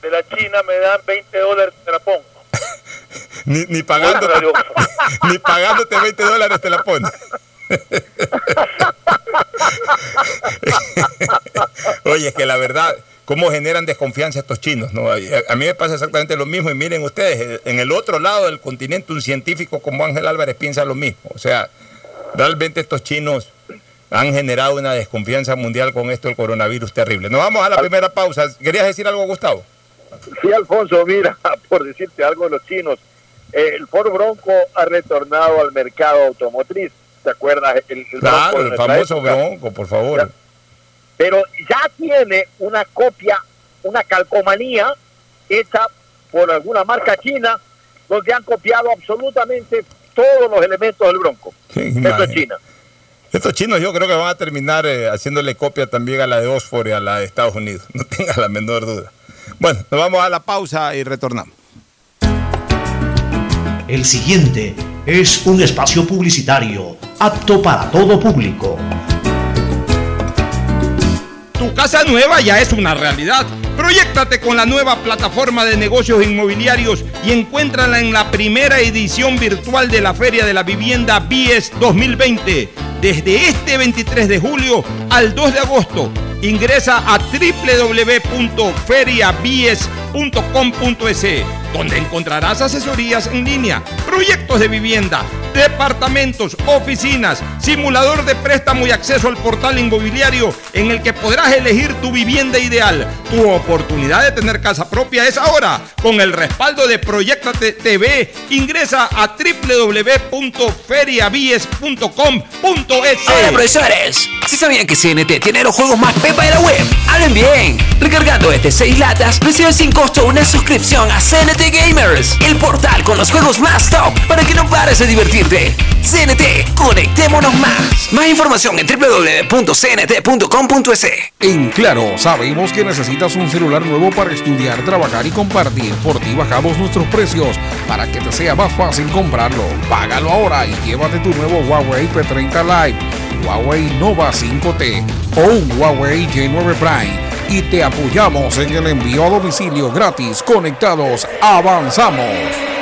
De la China me dan 20 dólares, te la pongo. ni, ni, pagándote, ni pagándote 20 dólares te la pones. Oye, es que la verdad, ¿cómo generan desconfianza estos chinos? ¿no? A mí me pasa exactamente lo mismo y miren ustedes, en el otro lado del continente un científico como Ángel Álvarez piensa lo mismo. O sea, realmente estos chinos han generado una desconfianza mundial con esto del coronavirus terrible. Nos vamos a la primera pausa. ¿Querías decir algo, Gustavo? Sí, Alfonso, mira, por decirte algo de los chinos, el Ford Bronco ha retornado al mercado automotriz ¿te acuerdas? El, claro, el famoso bronco, por favor. Pero ya tiene una copia, una calcomanía hecha por alguna marca china, donde han copiado absolutamente todos los elementos del bronco. Esto es China. Estos chinos yo creo que van a terminar eh, haciéndole copia también a la de Oxford y a la de Estados Unidos, no tenga la menor duda. Bueno, nos vamos a la pausa y retornamos. El siguiente es un espacio publicitario apto para todo público. Tu casa nueva ya es una realidad. Proyectate con la nueva plataforma de negocios inmobiliarios y encuéntrala en la primera edición virtual de la Feria de la Vivienda BIES 2020 desde este 23 de julio al 2 de agosto. Ingresa a www.feriabies.com.es, donde encontrarás asesorías en línea, proyectos de vivienda, departamentos, oficinas, simulador de préstamo y acceso al portal inmobiliario en el que podrás elegir tu vivienda ideal. Tu oportunidad de tener casa propia es ahora. Con el respaldo de Proyectate TV, ingresa a www.feriabies.com.es. Hola profesores, si sabían que CNT tiene los juegos más pepa de la web, hablen bien. Recargando este 6 latas, recibes sin costo una suscripción a CNT Gamers, el portal con los juegos más top para que no pares de divertir CNT, conectémonos más. Más información en www.cnt.com.es. En Claro, sabemos que necesitas un celular nuevo para estudiar, trabajar y compartir. Por ti bajamos nuestros precios para que te sea más fácil comprarlo. Págalo ahora y llévate tu nuevo Huawei P30 Lite, Huawei Nova 5T o un Huawei J9 Prime y te apoyamos en el envío a domicilio gratis. Conectados, avanzamos.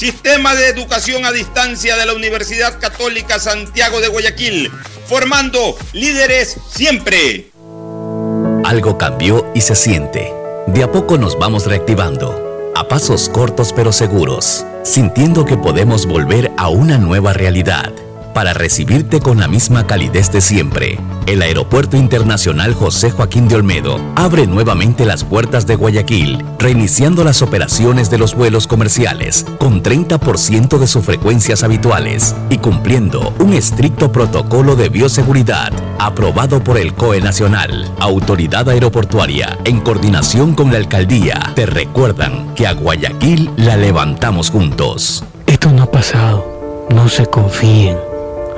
Sistema de Educación a Distancia de la Universidad Católica Santiago de Guayaquil, formando líderes siempre. Algo cambió y se siente. De a poco nos vamos reactivando, a pasos cortos pero seguros, sintiendo que podemos volver a una nueva realidad para recibirte con la misma calidez de siempre. El Aeropuerto Internacional José Joaquín de Olmedo abre nuevamente las puertas de Guayaquil, reiniciando las operaciones de los vuelos comerciales con 30% de sus frecuencias habituales y cumpliendo un estricto protocolo de bioseguridad aprobado por el COE Nacional. Autoridad Aeroportuaria, en coordinación con la Alcaldía, te recuerdan que a Guayaquil la levantamos juntos. Esto no ha pasado. No se confíen.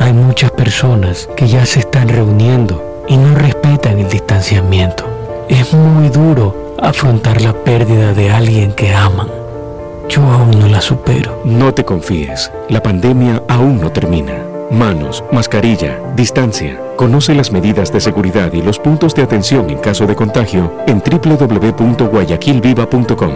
Hay muchas personas que ya se están reuniendo y no respetan el distanciamiento. Es muy duro afrontar la pérdida de alguien que aman. Yo aún no la supero. No te confíes, la pandemia aún no termina. Manos, mascarilla, distancia. Conoce las medidas de seguridad y los puntos de atención en caso de contagio en www.guayaquilviva.com.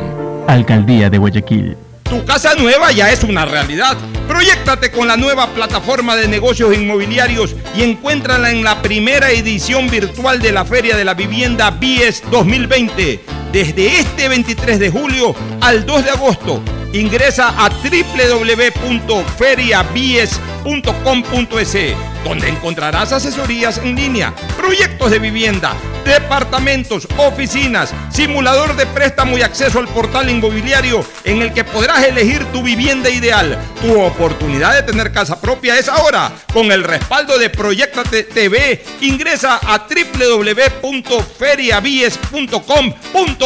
Alcaldía de Guayaquil. Tu casa nueva ya es una realidad. Proyectate con la nueva plataforma de negocios inmobiliarios y encuéntrala en la primera edición virtual de la Feria de la Vivienda BIES 2020. Desde este 23 de julio al 2 de agosto. Ingresa a www.feriabies.com.es donde encontrarás asesorías en línea, proyectos de vivienda, departamentos, oficinas, simulador de préstamo y acceso al portal inmobiliario en el que podrás elegir tu vivienda ideal. Tu oportunidad de tener casa propia es ahora. Con el respaldo de Proyectate TV, ingresa a www.feriabies.com.es.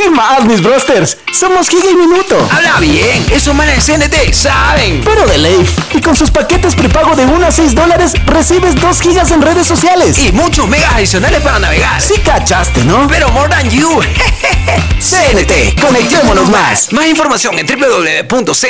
¿Qué más, mis brosters? Somos Giga y Minuto. Habla bien, eso manes CNT, saben. Pero de Leif. Y con sus paquetes Prepago de 1 a 6 dólares, recibes 2 gigas en redes sociales. Y muchos megas adicionales para navegar. Sí cachaste, ¿no? Pero more than you. CNT, conectémonos más. Más información en www.cnt.com.es.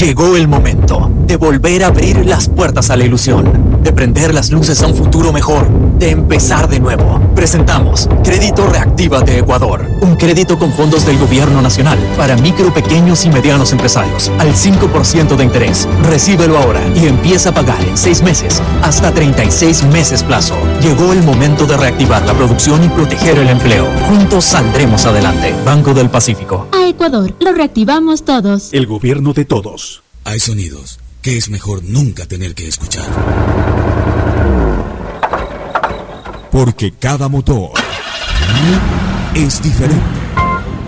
Llegó el momento de volver a abrir las puertas a la ilusión, de prender las luces a un futuro mejor, de empezar de nuevo. Presentamos Crédito Reactiva de Ecuador, un crédito con fondos del gobierno nacional para micro, pequeños y medianos empresarios al 5% de interés. Recíbelo ahora y empieza a pagar en 6 meses hasta 36 meses plazo. Llegó el momento de reactivar la producción y proteger el empleo. Juntos saldremos adelante. Banco del Pacífico. A Ecuador, lo reactivamos todos. El gobierno de todos. Hay sonidos que es mejor nunca tener que escuchar. Porque cada motor es diferente.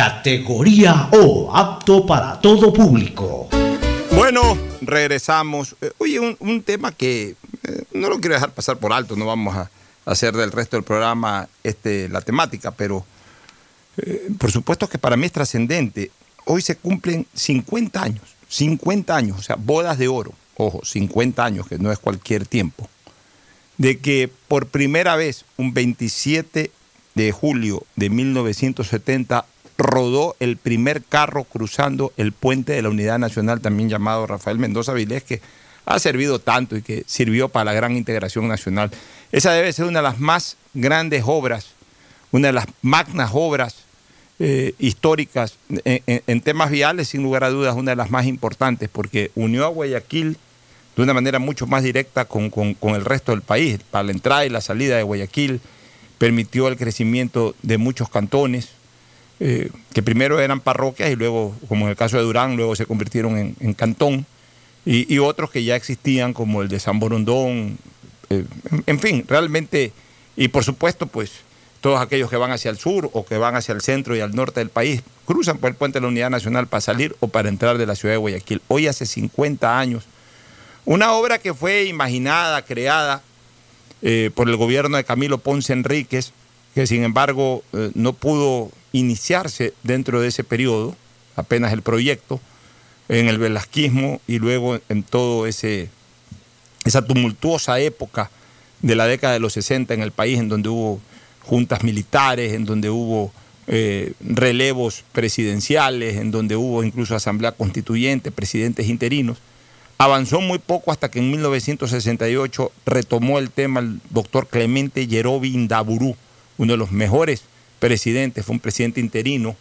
categoría O, apto para todo público. Bueno, regresamos. Eh, Oye, un, tema que eh, no lo quiero dejar pasar por alto, no vamos a hacer del resto del programa este, la temática, pero eh, por supuesto que para mí es trascendente. Hoy se cumplen 50 años, 50 años, o sea, bodas de oro, ojo, 50 años, que no es cualquier tiempo, de que por primera vez, un 27 de julio de 1970, rodó el primer carro cruzando el puente de la Unidad Nacional, también llamado Rafael Mendoza Vilés, que ha servido tanto y que sirvió para la gran integración nacional. Esa debe ser una de las más grandes obras, una de las magnas obras eh, históricas en, temas viales, sin lugar a dudas, una de las más importantes, porque unió a Guayaquil de una manera mucho más directa con, con- con el resto del país, para la entrada y la salida de Guayaquil, permitió el crecimiento de muchos cantones, eh, que primero eran parroquias y luego, como en el caso de Durán, luego se convirtieron en, cantón, y, otros que ya existían, como el de San Borondón, eh, en, fin, realmente, y por supuesto, pues todos aquellos que van hacia el sur o que van hacia el centro y al norte del país, cruzan por el puente de la Unidad Nacional para salir o para entrar de la ciudad de Guayaquil. Hoy hace 50 años, una obra que fue imaginada, creada eh, por el gobierno de Camilo Ponce Enríquez, que sin embargo no pudo iniciarse dentro de ese periodo, apenas el proyecto, en el velasquismo y luego en todo ese esa tumultuosa época de la década de los 60 en el país, en donde hubo juntas militares, en donde hubo eh, relevos presidenciales, en donde hubo incluso asamblea constituyente, presidentes interinos. Avanzó muy poco hasta que en 1968 retomó el tema el doctor Clemente Yerobi Indaburú, uno de los mejores fue un presidente interino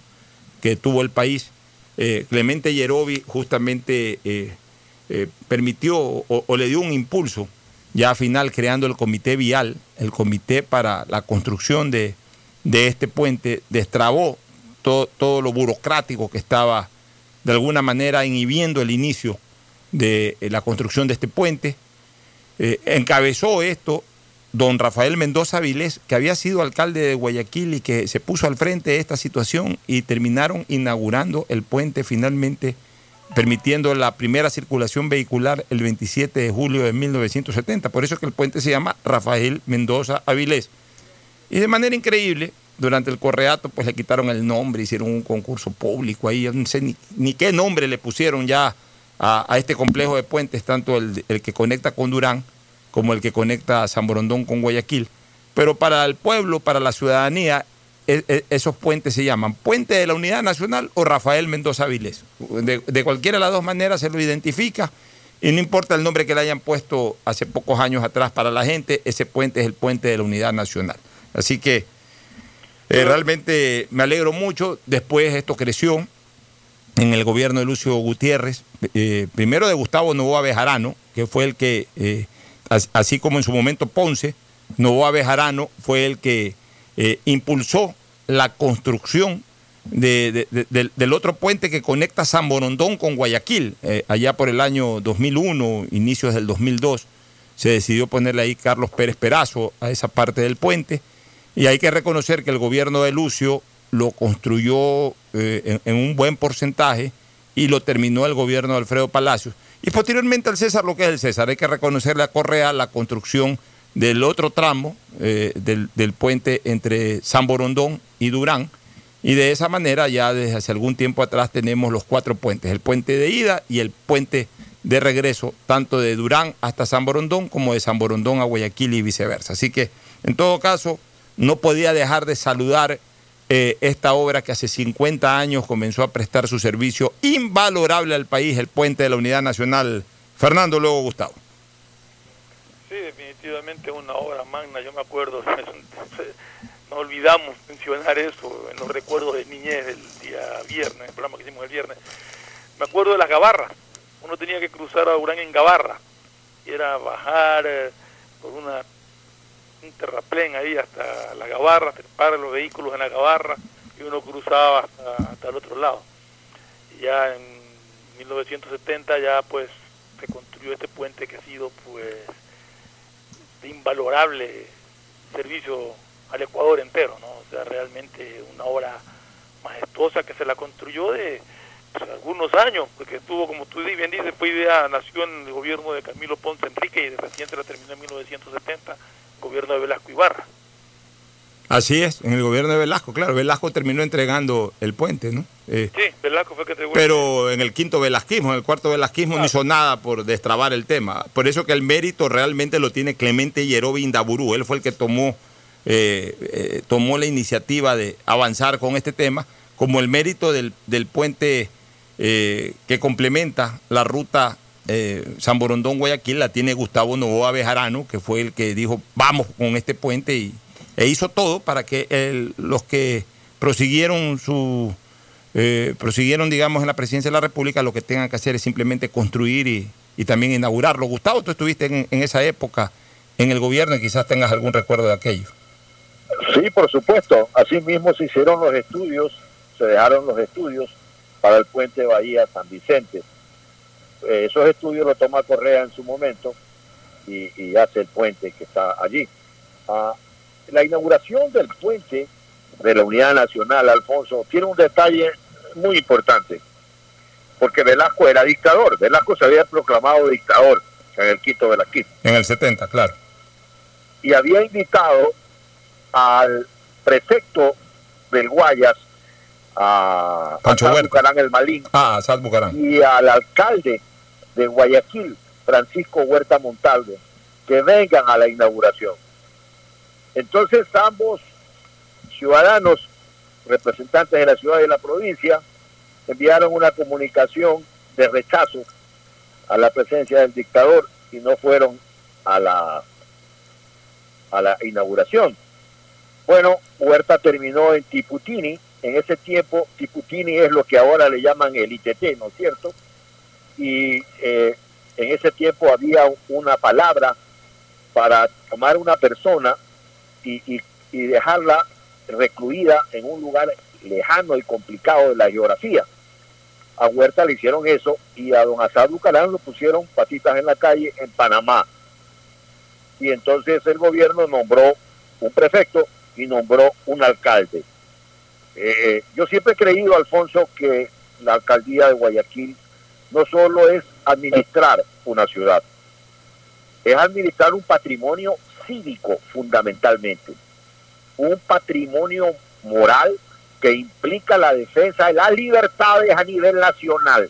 que tuvo el país. Eh, Clemente Yerobi justamente eh, eh, permitió o, le dio un impulso ya al final creando el comité vial, el comité para la construcción de, de este puente, destrabó todo, todo lo burocrático que estaba de alguna manera inhibiendo el inicio de la construcción de este puente. Encabezó esto don Rafael Mendoza Vilés, que había sido alcalde de Guayaquil y que se puso al frente de esta situación y terminaron inaugurando el puente finalmente, permitiendo la primera circulación vehicular el 27 de julio de 1970. Por eso es que el puente se llama Rafael Mendoza Avilés. Y de manera increíble, durante el correato, pues le quitaron el nombre, hicieron un concurso público ahí, no sé ni, qué nombre le pusieron ya a, este complejo de puentes, tanto el que conecta con Durán como el que conecta a San Borondón con Guayaquil. Pero para el pueblo, para la ciudadanía, e- e- esos puentes se llaman Puente de la Unidad Nacional o Rafael Mendoza Vilés. De, de cualquiera de las dos maneras se lo identifica Y no importa el nombre que le hayan puesto hace pocos años atrás para la gente, ese puente es el puente de la unidad nacional. Así que eh, realmente me alegro mucho. Después esto creció en el gobierno de Lucio Gutiérrez, eh, primero de Gustavo Novoa Bejarano, que fue el que, eh, así como en su momento Ponce, Novoa Bejarano fue el que eh, impulsó la construcción de- de- de- del, del otro puente que conecta San Borondón con Guayaquil, eh, allá por el año 2001, inicios del 2002, se decidió ponerle ahí Carlos Pérez Perazo a esa parte del puente. Y hay que reconocer que el gobierno de Lucio lo construyó eh, en, en un buen porcentaje y lo terminó el gobierno de Alfredo Palacios. Y posteriormente al César lo que es el César. Hay que reconocerle a Correa la construcción del otro tramo eh, del, del puente entre San Borondón y Durán. Y de esa manera ya desde hace algún tiempo atrás tenemos los cuatro puentes, el puente de ida y el puente de regreso, tanto de Durán hasta San Borondón como de San Borondón a Guayaquil y viceversa. Así que, en todo caso, no podía dejar de saludar eh, esta obra que hace 50 años comenzó a prestar su servicio invalorable al país, el puente de la Unidad Nacional. Fernando, luego Gustavo. Sí, definitivamente una obra magna, yo me acuerdo, no olvidamos mencionar eso en los recuerdos de niñez del día viernes, el programa que hicimos el viernes. Me acuerdo de las gabarras, uno tenía que cruzar a Urán en gabarra, era bajar eh, por una un terraplén ahí hasta la gabarra, trepar los vehículos en la gabarra, y uno cruzaba hasta, el otro lado. Y ya en 1970 ya pues se construyó este puente que ha sido pues de invalorable servicio al Ecuador entero, ¿no? O sea, realmente una obra majestuosa que se la construyó de pues, algunos años, porque estuvo, como tú bien dices, fue idea, nació en el gobierno de Camilo Ponce Enrique y recién se la terminó en 1970, gobierno de Velasco Ibarra. Así es, en el gobierno de Velasco, claro, Velasco terminó entregando el puente, ¿no? Eh, Sí, Velasco fue que entregó pero en el quinto velasquismo, en el cuarto velasquismo no hizo nada por destrabar el tema. Por eso que el mérito realmente lo tiene Clemente Yerobi Indaburú. Él fue el que tomó, eh, eh, tomó la iniciativa de avanzar con este tema, como el mérito del, del puente que complementa la ruta eh, San Borondón-Guayaquil, la tiene Gustavo Novoa Bejarano, que fue el que dijo, vamos con este puente y, e hizo todo para que los que prosiguieron su eh, prosiguieron, digamos, en la presidencia de la República, lo que tengan que hacer es simplemente construir y, también inaugurarlo. Gustavo, tú estuviste en, en esa época en el gobierno y quizás tengas algún recuerdo de aquello. Sí, por supuesto. Así mismo se hicieron los estudios, se dejaron los estudios para el puente Bahía San Vicente. Eh, esos estudios los toma Correa en su momento y, y hace el puente que está allí. Ah, la inauguración del puente de la Unidad Nacional, Alfonso, tiene un detalle muy importante, porque Velasco era dictador. Velasco se había proclamado dictador en el Quito Velasquismo En el 70, claro. y había invitado al prefecto del Guayas, a Pancho Huerta. Bucarán el Malín, Ah, Bucarán. y al alcalde de Guayaquil, Francisco Huerta Montalvo, que vengan a la inauguración. Entonces ambos ciudadanos, representantes de la ciudad y de la provincia, enviaron una comunicación de rechazo a la presencia del dictador y no fueron a la a la inauguración. Bueno, Huerta terminó en Tiputini. En ese tiempo, Tiputini es lo que ahora le llaman el ITT, ¿no es cierto? Y eh, en ese tiempo había una palabra para tomar una persona y, y- y dejarla recluida en un lugar lejano y complicado de la geografía. A Huerta le hicieron eso y a don Asad Bucarán lo pusieron patitas en la calle en Panamá. Y entonces el gobierno nombró un prefecto y nombró un alcalde. Eh, yo siempre he creído, Alfonso, que la alcaldía de Guayaquil no solo es administrar una ciudad, es administrar un patrimonio cívico fundamentalmente, un patrimonio moral que implica la defensa de las libertades a nivel nacional,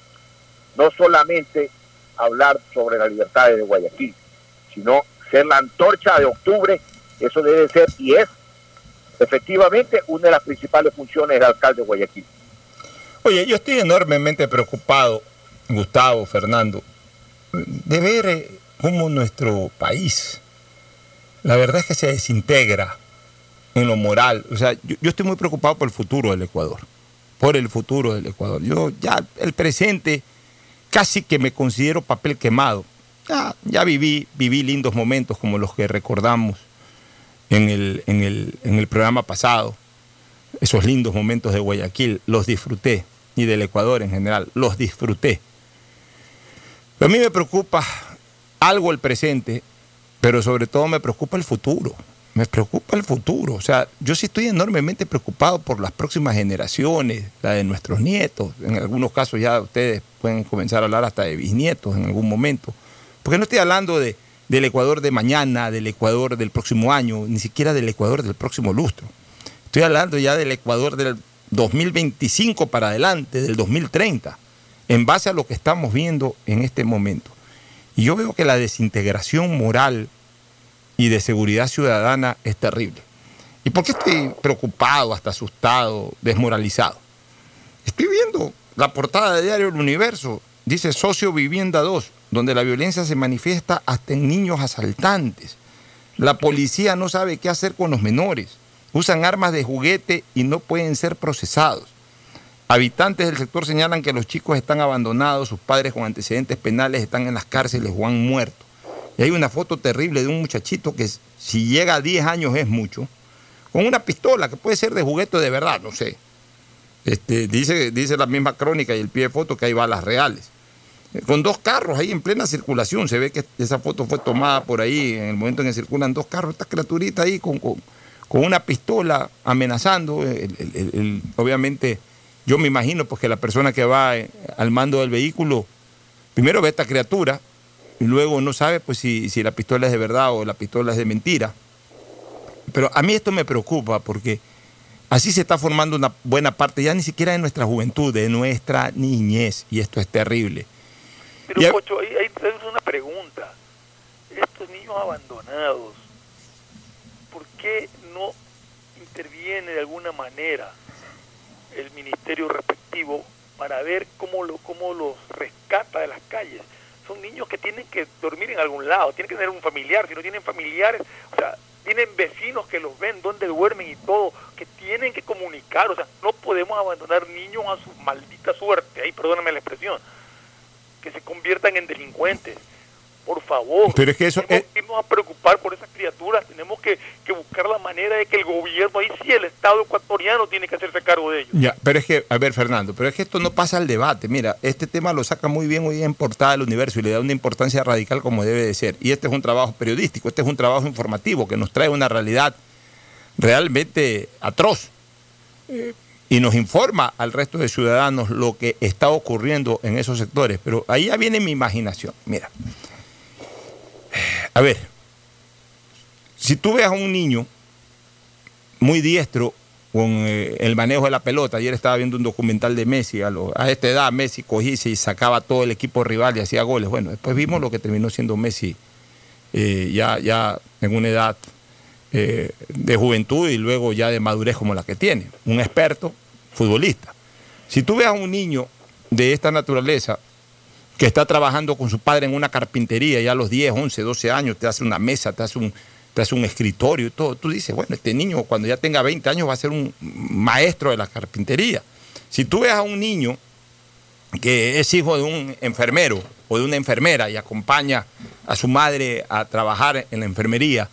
no solamente hablar sobre las libertades de Guayaquil, sino ser la antorcha de octubre, eso debe ser y es efectivamente una de las principales funciones del alcalde de Guayaquil. Oye, yo estoy enormemente preocupado, Gustavo, Fernando, de ver eh, cómo nuestro país, la verdad es que se desintegra en lo moral. O sea, yo, estoy muy preocupado por el futuro del Ecuador, por el futuro del Ecuador. Yo ya el presente casi que me considero papel quemado. Ya, ya viví, viví lindos momentos como los que recordamos en el, en el, en el programa pasado. Esos lindos momentos de Guayaquil, los disfruté, y del Ecuador en general, los disfruté. A mí me preocupa algo el presente, pero sobre todo me preocupa el futuro. Me preocupa el futuro. O sea, yo sí estoy enormemente preocupado por las próximas generaciones, la de nuestros nietos. En algunos casos ya ustedes pueden comenzar a hablar hasta de bisnietos en algún momento. Porque no estoy hablando de, del Ecuador de mañana, del Ecuador del próximo año, ni siquiera del Ecuador del próximo lustro. Estoy hablando ya del Ecuador del 2025 para adelante, del 2030, en base a lo que estamos viendo en este momento. Y yo veo que la desintegración moral y de seguridad ciudadana es terrible. ¿Y por qué estoy preocupado, hasta asustado, desmoralizado? Estoy viendo la portada de Diario El Universo, dice Socio Vivienda 2, donde la violencia se manifiesta hasta en niños asaltantes. La policía no sabe qué hacer con los menores. Usan armas de juguete y no pueden ser procesados. Habitantes del sector señalan que los chicos están abandonados, sus padres con antecedentes penales están en las cárceles o han muerto. Y hay una foto terrible de un muchachito que si llega a 10 años es mucho, con una pistola que puede ser de juguete de verdad, no sé. Este, dice, dice la misma crónica y el pie de foto que hay balas reales. Eh, con dos carros ahí en plena circulación, se ve que esa foto fue tomada por ahí en el momento en que circulan dos carros, esta criaturita ahí con, con, con una pistola amenazando. obviamente, yo me imagino pues, que la persona que va eh, al mando del vehículo, primero ve a esta criatura y luego no sabe pues, si, si la pistola es de verdad o la pistola es de mentira. Pero a mí esto me preocupa porque así se está formando una buena parte, ya ni siquiera de nuestra juventud, de nuestra niñez, y esto es terrible. Pero, y Pocho, hay, hay una pregunta. Estos niños abandonados, ¿por qué no interviene de alguna manera el ministerio respectivo para ver cómo, lo, cómo los rescata de las calles? Son niños que tienen que dormir en algún lado, tienen que tener un familiar, si no tienen familiares, o sea, tienen vecinos que los ven, dónde duermen y todo, que tienen que comunicar, o sea, no podemos abandonar niños a su maldita suerte, ahí perdóname la expresión, que se conviertan en delincuentes por favor. Pero es que eso tenemos que irnos a preocupar por esas criaturas, tenemos que, que, buscar la manera de que el gobierno, ahí sí el Estado ecuatoriano tiene que hacerse cargo de ellos. Ya, pero es que, a ver Fernando, pero es que esto no pasa al debate. Mira, este tema lo saca muy bien hoy en portada del universo y le da una importancia radical como debe de ser. Y este es un trabajo periodístico, este es un trabajo informativo que nos trae una realidad realmente atroz. Eh, y nos informa al resto de ciudadanos lo que está ocurriendo en esos sectores. Pero ahí ya viene mi imaginación. Mira, a ver, si tú ves a un niño muy diestro con eh, el manejo de la pelota, ayer estaba viendo un documental de Messi, a, esta edad Messi cogía y sacaba todo el equipo rival y hacía goles. Bueno, después vimos lo que terminó siendo Messi eh, ya, ya en una edad eh, de juventud y luego ya de madurez como la que tiene, un experto futbolista. Si tú ves a un niño de esta naturaleza, que está trabajando con su padre en una carpintería ya a los 10, 11, 12 años, te hace una mesa, te hace un, te hace un escritorio y todo. Tú dices, bueno, este niño cuando ya tenga 20 años va a ser un maestro de la carpintería. Si tú ves a un niño que es hijo de un enfermero o de una enfermera y acompaña a su madre a trabajar en la enfermería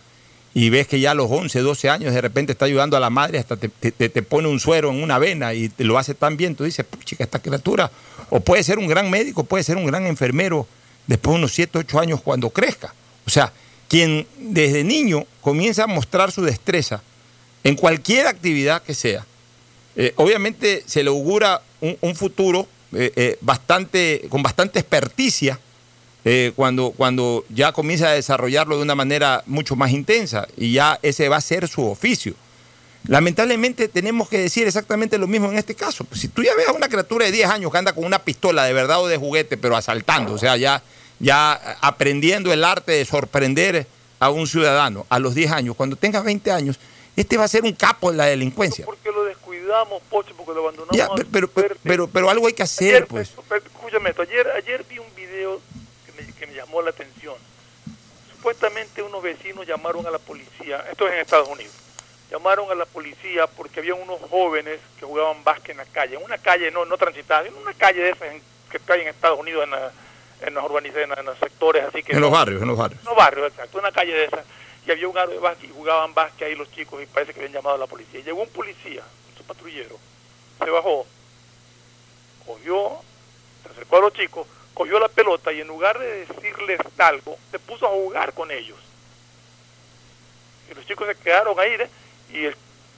y ves que ya a los 11, 12 años de repente está ayudando a la madre, hasta te, te pone un suero en una vena y te lo hace tan bien, tú dices, chica, esta criatura o puede ser un gran médico, puede ser un gran enfermero después de unos 7, 8 años cuando crezca. O sea, quien desde niño comienza a mostrar su destreza en cualquier actividad que sea, eh, obviamente se le augura un, futuro eh, eh, bastante, con bastante experticia cuando, cuando ya comienza a desarrollarlo de una manera mucho más intensa y ya ese va a ser su oficio. Lamentablemente tenemos que decir exactamente lo mismo en este caso. Pues, si tú ya ves a una criatura de 10 años que anda con una pistola de verdad o de juguete, pero asaltando, o sea, ya, ya aprendiendo el arte de sorprender a un ciudadano a los 10 años, cuando tenga 20 años, este va a ser un capo en la delincuencia. Porque lo descuidamos, Pocho, porque lo abandonamos. pero, pero, pero, algo hay que hacer, pues. escúchame esto, ayer, ayer vi un video que me, que me llamó la atención. Supuestamente unos vecinos llamaron a la policía, esto es en Estados Unidos, llamaron a la policía porque había unos jóvenes que jugaban básquet en la calle, en una calle no, no transitada, en una calle de esas en- que hay en Estados Unidos, en, la- en las urbanizaciones, en los sectores así que... En los barrios, en los barrios. no barrios, exacto, una calle de esas. Y había un aro de básquet y jugaban básquet ahí los chicos y parece que habían llamado a la policía. Y llegó un policía, un patrullero, se bajó, cogió, se acercó a los chicos, cogió la pelota y en lugar de decirles algo, se puso a jugar con ellos. Y los chicos se quedaron ahí ¿eh? y el,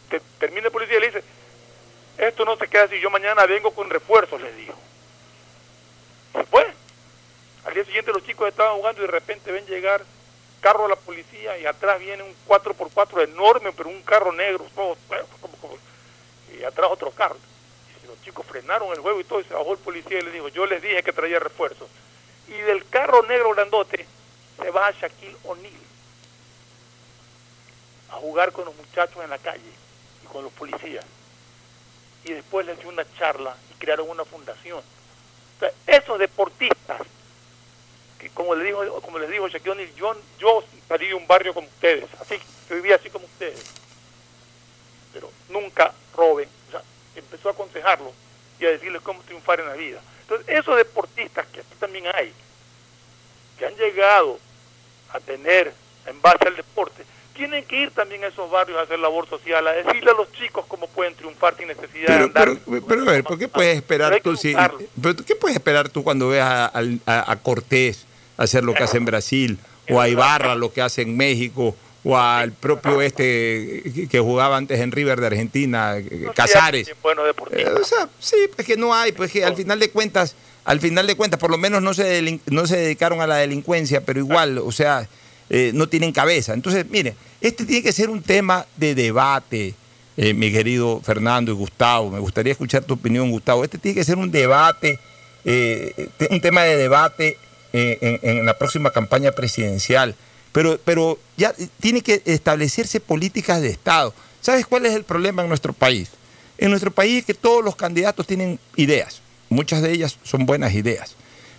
te- termina el policía y le dice, esto no se queda así, yo mañana vengo con refuerzos, les dijo. Se fue. Al día siguiente los chicos estaban jugando y de repente ven llegar carro de la policía y atrás viene un 4x4 enorme, pero un carro negro, todo, y atrás otro carro. Chicos frenaron el juego y todo, y se bajó el policía y le dijo, yo les dije que traía refuerzos. Y del carro negro grandote se baja Shaquille O'Neal a jugar con los muchachos en la calle y con los policías. Y después les dio una charla y crearon una fundación. Esos deportistas que como le dijo como les dijo Shaquille O'Neal, yo, yo salí de un barrio como ustedes, así, yo vivía así como ustedes, pero nunca roben, empezó a aconsejarlo y a decirles cómo triunfar en la vida. Entonces, esos deportistas que aquí también hay, que han llegado a tener en base al deporte, tienen que ir también a esos barrios a hacer labor social, a decirle a los chicos cómo pueden triunfar sin necesidad de Pero, andar. pero, pero, a ver, ¿por qué puedes esperar tú si, pero ¿qué puedes esperar tú cuando ves a, al- a- a Cortés hacer lo que hace en Brasil o a Ibarra lo que hace en México o al propio este que- jugaba antes en River de Argentina, eh, Casares? Bueno, Eh, o sea, sí, pues que no hay, pues que al final de cuentas, al final de cuentas, por lo menos no se, no se dedicaron a la delincuencia, pero igual, o sea, eh, no tienen cabeza. Entonces, mire, este tiene que ser un tema de debate, eh, mi querido Fernando y Gustavo. Me gustaría escuchar tu opinión, Gustavo. Este tiene que ser un debate, eh, te- un tema de debate en, en la próxima campaña presidencial. Pero, pero ya tiene que establecerse políticas de Estado. ¿Sabes cuál es el problema en nuestro país? En nuestro país es que todos los candidatos tienen ideas. Muchas de ellas son buenas ideas.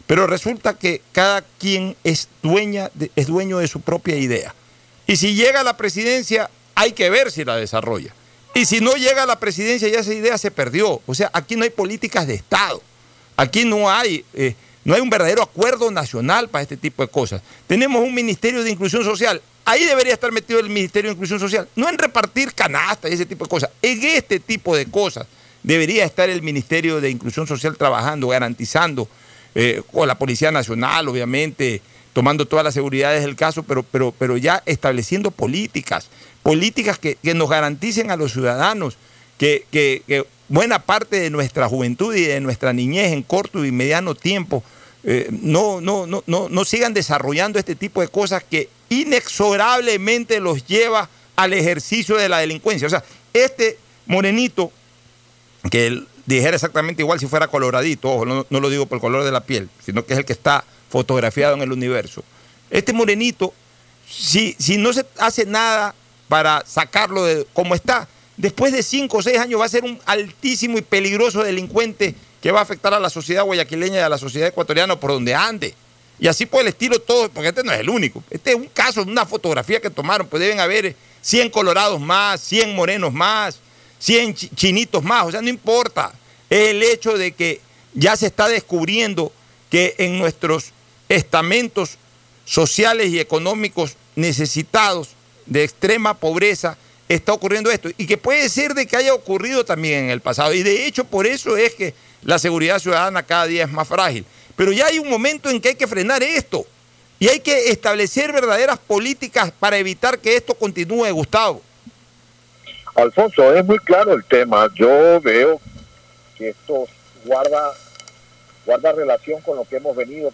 Pero resulta que cada quien es, dueña es dueño de su propia idea. Y si llega a la presidencia, hay que ver si la desarrolla. Y si no llega a la presidencia, ya esa idea se perdió. O sea, aquí no hay políticas de Estado. Aquí no hay, eh, no hay un verdadero acuerdo nacional para este tipo de cosas. Tenemos un Ministerio de Inclusión Social. Ahí debería estar metido el Ministerio de Inclusión Social. No en repartir canastas y ese tipo de cosas. En este tipo de cosas debería estar el Ministerio de Inclusión Social trabajando, garantizando, eh, con la Policía Nacional, obviamente, tomando todas las seguridades del caso, pero, pero, pero ya estableciendo políticas, políticas que, que nos garanticen a los ciudadanos que, que- que buena parte de nuestra juventud y de nuestra niñez en corto y mediano tiempo eh, no, no, no, no, sigan desarrollando este tipo de cosas que inexorablemente los lleva al ejercicio de la delincuencia. O sea, este morenito, que él dijera exactamente igual si fuera coloradito, ojo, no, no lo digo por el color de la piel, sino que es el que está fotografiado en el universo. Este morenito, si, si no se hace nada para sacarlo de como está, después de cinco o seis años va a ser un altísimo y peligroso delincuente que va a afectar a la sociedad guayaquileña y a la sociedad ecuatoriana por donde ande. Y así por el estilo todo, porque este no es el único. Este es un caso, una fotografía que tomaron, pues deben haber 100 colorados más, 100 morenos más, 100 chi- chinitos más, o sea, no importa. Es el hecho de que ya se está descubriendo que en nuestros estamentos sociales y económicos necesitados de extrema pobreza está ocurriendo esto y que puede ser de que haya ocurrido también en el pasado y de hecho por eso es que la seguridad ciudadana cada día es más frágil. Pero ya hay un momento en que hay que frenar esto y hay que establecer verdaderas políticas para evitar que esto continúe, Gustavo. Alfonso, es muy claro el tema. Yo veo que esto guarda, guarda relación con lo que hemos venido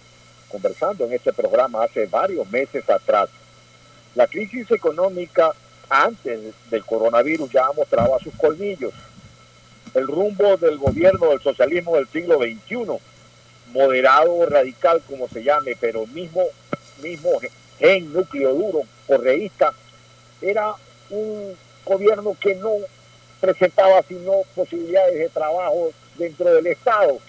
conversando en este programa hace varios meses atrás. La crisis económica antes del coronavirus ya mostraba sus colmillos. El rumbo del gobierno del socialismo del siglo XXI, moderado, radical, como se llame, pero mismo, mismo gen núcleo duro, correísta, era un gobierno que no presentaba sino posibilidades de trabajo dentro del Estado. O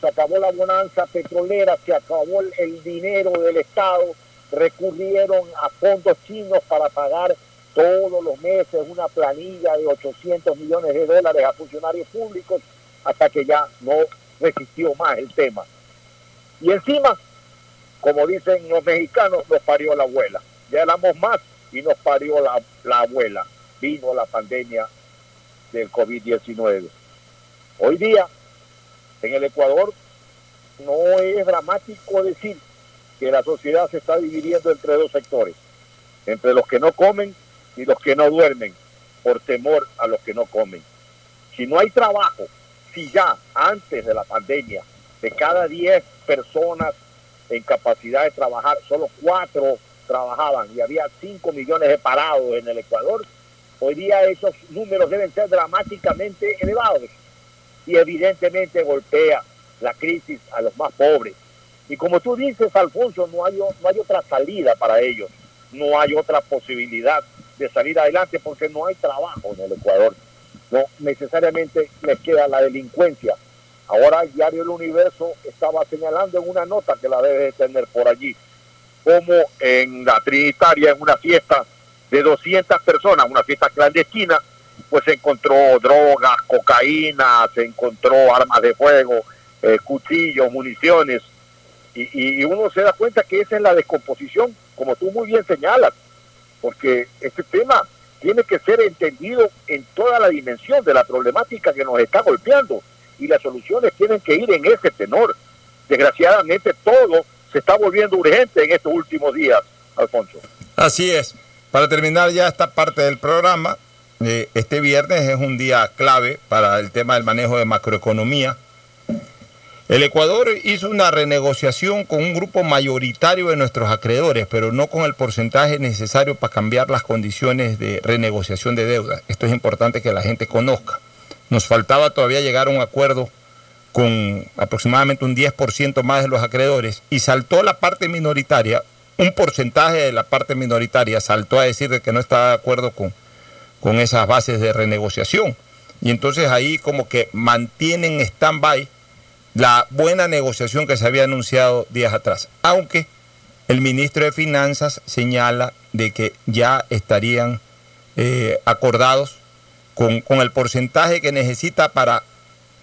se acabó la bonanza petrolera, se acabó el dinero del Estado, recurrieron a fondos chinos para pagar todos los meses una planilla de 800 millones de dólares a funcionarios públicos hasta que ya no resistió más el tema. Y encima, como dicen los mexicanos, nos parió la abuela. Ya éramos más y nos parió la, la abuela. Vino la pandemia del COVID-19. Hoy día, en el Ecuador, no es dramático decir que la sociedad se está dividiendo entre dos sectores, entre los que no comen y los que no duermen, por temor a los que no comen. Si no hay trabajo, si ya antes de la pandemia, de cada 10 personas en capacidad de trabajar, solo 4 trabajaban y había 5 millones de parados en el Ecuador, hoy día esos números deben ser dramáticamente elevados y evidentemente golpea la crisis a los más pobres. Y como tú dices, Alfonso, no hay, no hay otra salida para ellos, no hay otra posibilidad de salir adelante porque no hay trabajo en el Ecuador. No necesariamente les queda la delincuencia. Ahora el diario El Universo estaba señalando en una nota que la debe tener por allí, como en la Trinitaria, en una fiesta de 200 personas, una fiesta clandestina, pues se encontró drogas, cocaína, se encontró armas de fuego, eh, cuchillos, municiones, y, y, uno se da cuenta que esa es la descomposición, como tú muy bien señalas, porque este tema tiene que ser entendido en toda la dimensión de la problemática que nos está golpeando y las soluciones tienen que ir en ese tenor. Desgraciadamente todo se está volviendo urgente en estos últimos días, Alfonso. Así es. Para terminar ya esta parte del programa, eh, este viernes es un día clave para el tema del manejo de macroeconomía. El Ecuador hizo una renegociación con un grupo mayoritario de nuestros acreedores, pero no con el porcentaje necesario para cambiar las condiciones de renegociación de deuda. Esto es importante que la gente conozca. Nos faltaba todavía llegar a un acuerdo con aproximadamente un 10% más de los acreedores y saltó la parte minoritaria, un porcentaje de la parte minoritaria saltó a decir de que no estaba de acuerdo con, con esas bases de renegociación. Y entonces ahí como que mantienen stand-by la buena negociación que se había anunciado días atrás, aunque el ministro de Finanzas señala de que ya estarían eh, acordados con, con, el porcentaje que necesita para,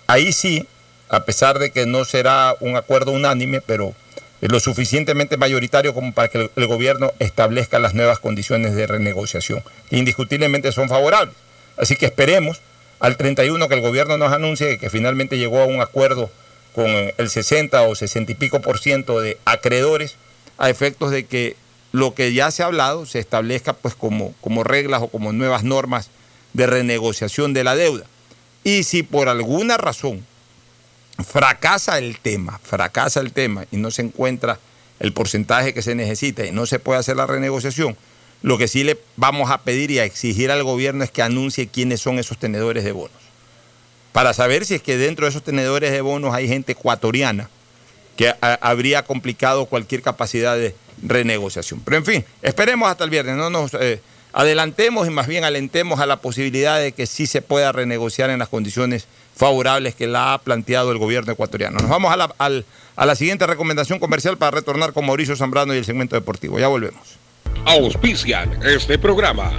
ahí sí, a pesar de que no será un acuerdo unánime, pero lo suficientemente mayoritario como para que el, gobierno establezca las nuevas condiciones de renegociación, que indiscutiblemente son favorables. Así que esperemos al 31 que el gobierno nos anuncie que finalmente llegó a un acuerdo con el 60 o 60 y pico por ciento de acreedores a efectos de que lo que ya se ha hablado se establezca pues como, como reglas o como nuevas normas de renegociación de la deuda. Y si por alguna razón fracasa el tema, fracasa el tema y no se encuentra el porcentaje que se necesita y no se puede hacer la renegociación, lo que sí le vamos a pedir y a exigir al gobierno es que anuncie quiénes son esos tenedores de bonos para saber si es que dentro de esos tenedores de bonos hay gente ecuatoriana que habría complicado cualquier capacidad de renegociación. Pero en fin, esperemos hasta el viernes, no nos eh, adelantemos y más bien alentemos a la posibilidad de que sí se pueda renegociar en las condiciones favorables que la ha planteado el gobierno ecuatoriano. Nos vamos a la, a la siguiente recomendación comercial para retornar con Mauricio Zambrano y el segmento deportivo. Ya volvemos. Auspician este programa.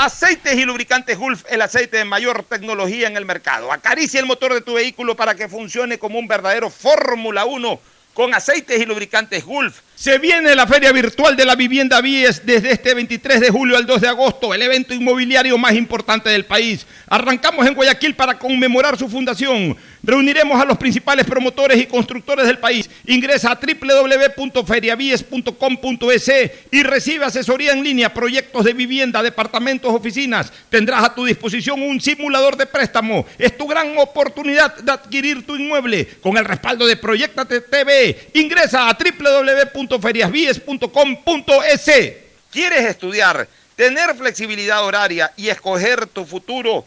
Aceites y lubricantes Gulf, el aceite de mayor tecnología en el mercado. Acaricia el motor de tu vehículo para que funcione como un verdadero Fórmula 1 con aceites y lubricantes Gulf. Se viene la Feria Virtual de la Vivienda Vies desde este 23 de julio al 2 de agosto, el evento inmobiliario más importante del país. Arrancamos en Guayaquil para conmemorar su fundación. Reuniremos a los principales promotores y constructores del país. Ingresa a www.feriavies.com.es y recibe asesoría en línea, proyectos de vivienda, departamentos, oficinas. Tendrás a tu disposición un simulador de préstamo. Es tu gran oportunidad de adquirir tu inmueble con el respaldo de Proyectate TV. Ingresa a www.feriavies.com.es. ¿Quieres estudiar, tener flexibilidad horaria y escoger tu futuro?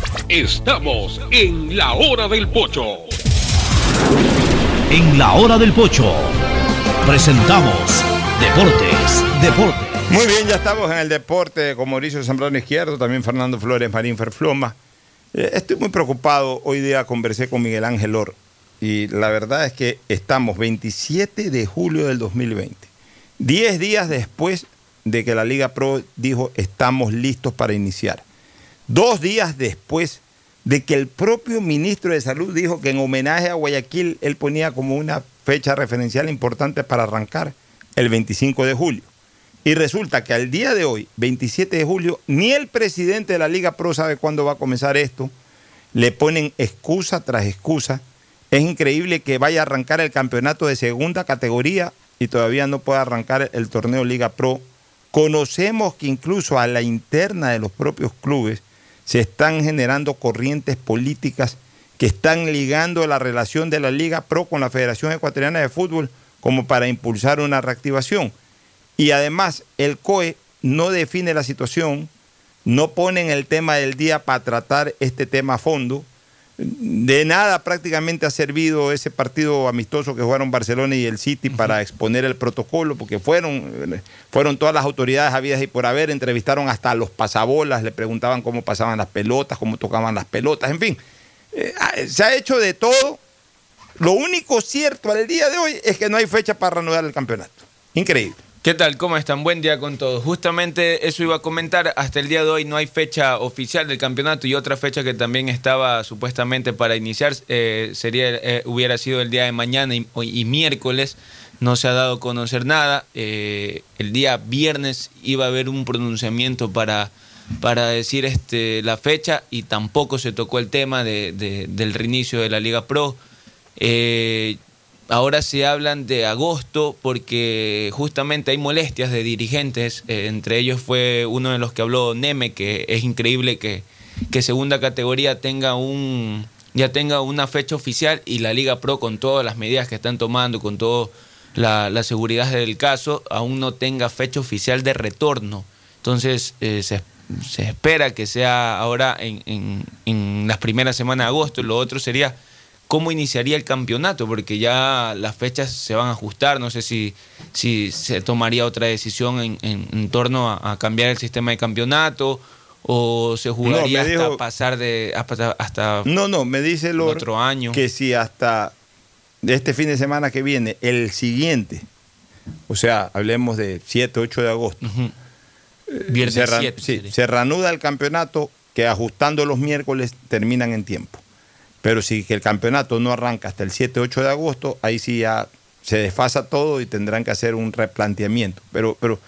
Estamos en la hora del pocho. En la hora del pocho presentamos Deportes, Deportes. Muy bien, ya estamos en el deporte con Mauricio Zambrano Izquierdo, también Fernando Flores, Marín Ferfloma. Eh, estoy muy preocupado. Hoy día conversé con Miguel Ángel Or y la verdad es que estamos 27 de julio del 2020, 10 días después de que la Liga Pro dijo estamos listos para iniciar. Dos días después de que el propio ministro de Salud dijo que en homenaje a Guayaquil él ponía como una fecha referencial importante para arrancar el 25 de julio. Y resulta que al día de hoy, 27 de julio, ni el presidente de la Liga Pro sabe cuándo va a comenzar esto. Le ponen excusa tras excusa. Es increíble que vaya a arrancar el campeonato de segunda categoría y todavía no pueda arrancar el torneo Liga Pro. Conocemos que incluso a la interna de los propios clubes se están generando corrientes políticas que están ligando la relación de la Liga Pro con la Federación Ecuatoriana de Fútbol como para impulsar una reactivación. Y además el COE no define la situación, no pone en el tema del día para tratar este tema a fondo. De nada prácticamente ha servido ese partido amistoso que jugaron Barcelona y el City para exponer el protocolo, porque fueron, fueron todas las autoridades habidas y por haber, entrevistaron hasta a los pasabolas, le preguntaban cómo pasaban las pelotas, cómo tocaban las pelotas, en fin. Eh, se ha hecho de todo. Lo único cierto al día de hoy es que no hay fecha para reanudar el campeonato. Increíble. ¿Qué tal? ¿Cómo están? Buen día con todos. Justamente eso iba a comentar. Hasta el día de hoy no hay fecha oficial del campeonato y otra fecha que también estaba supuestamente para iniciar eh, sería eh, hubiera sido el día de mañana y, miércoles. No se ha dado a conocer nada. Eh, el día viernes iba a haber un pronunciamiento para, para decir este, la fecha y tampoco se tocó el tema de, de, del reinicio de la Liga Pro. Ahora se hablan de agosto porque justamente hay molestias de dirigentes, eh, entre ellos fue uno de los que habló Neme, que es increíble que, que segunda categoría tenga un ya tenga una fecha oficial y la Liga Pro con todas las medidas que están tomando, con toda la, la, seguridad del caso, aún no tenga fecha oficial de retorno. Entonces eh, se, se, espera que sea ahora en, en, en las primeras semanas de agosto. Lo otro sería cómo iniciaría el campeonato, porque ya las fechas se van a ajustar, no sé si, si se tomaría otra decisión en, en, en torno a, a, cambiar el sistema de campeonato o se jugaría no, hasta dijo, pasar de hasta, hasta, No, no, me dice el otro año que si hasta este fin de semana que viene, el siguiente, o sea, hablemos de 7, 8 de agosto, uh -huh. Viernes se, 7, sí, se reanuda el campeonato que ajustando los miércoles terminan en tiempo. Pero si el campeonato no arranca hasta el 7-8 de agosto, ahí sí ya se desfasa todo y tendrán que hacer un replanteamiento. Pero, pero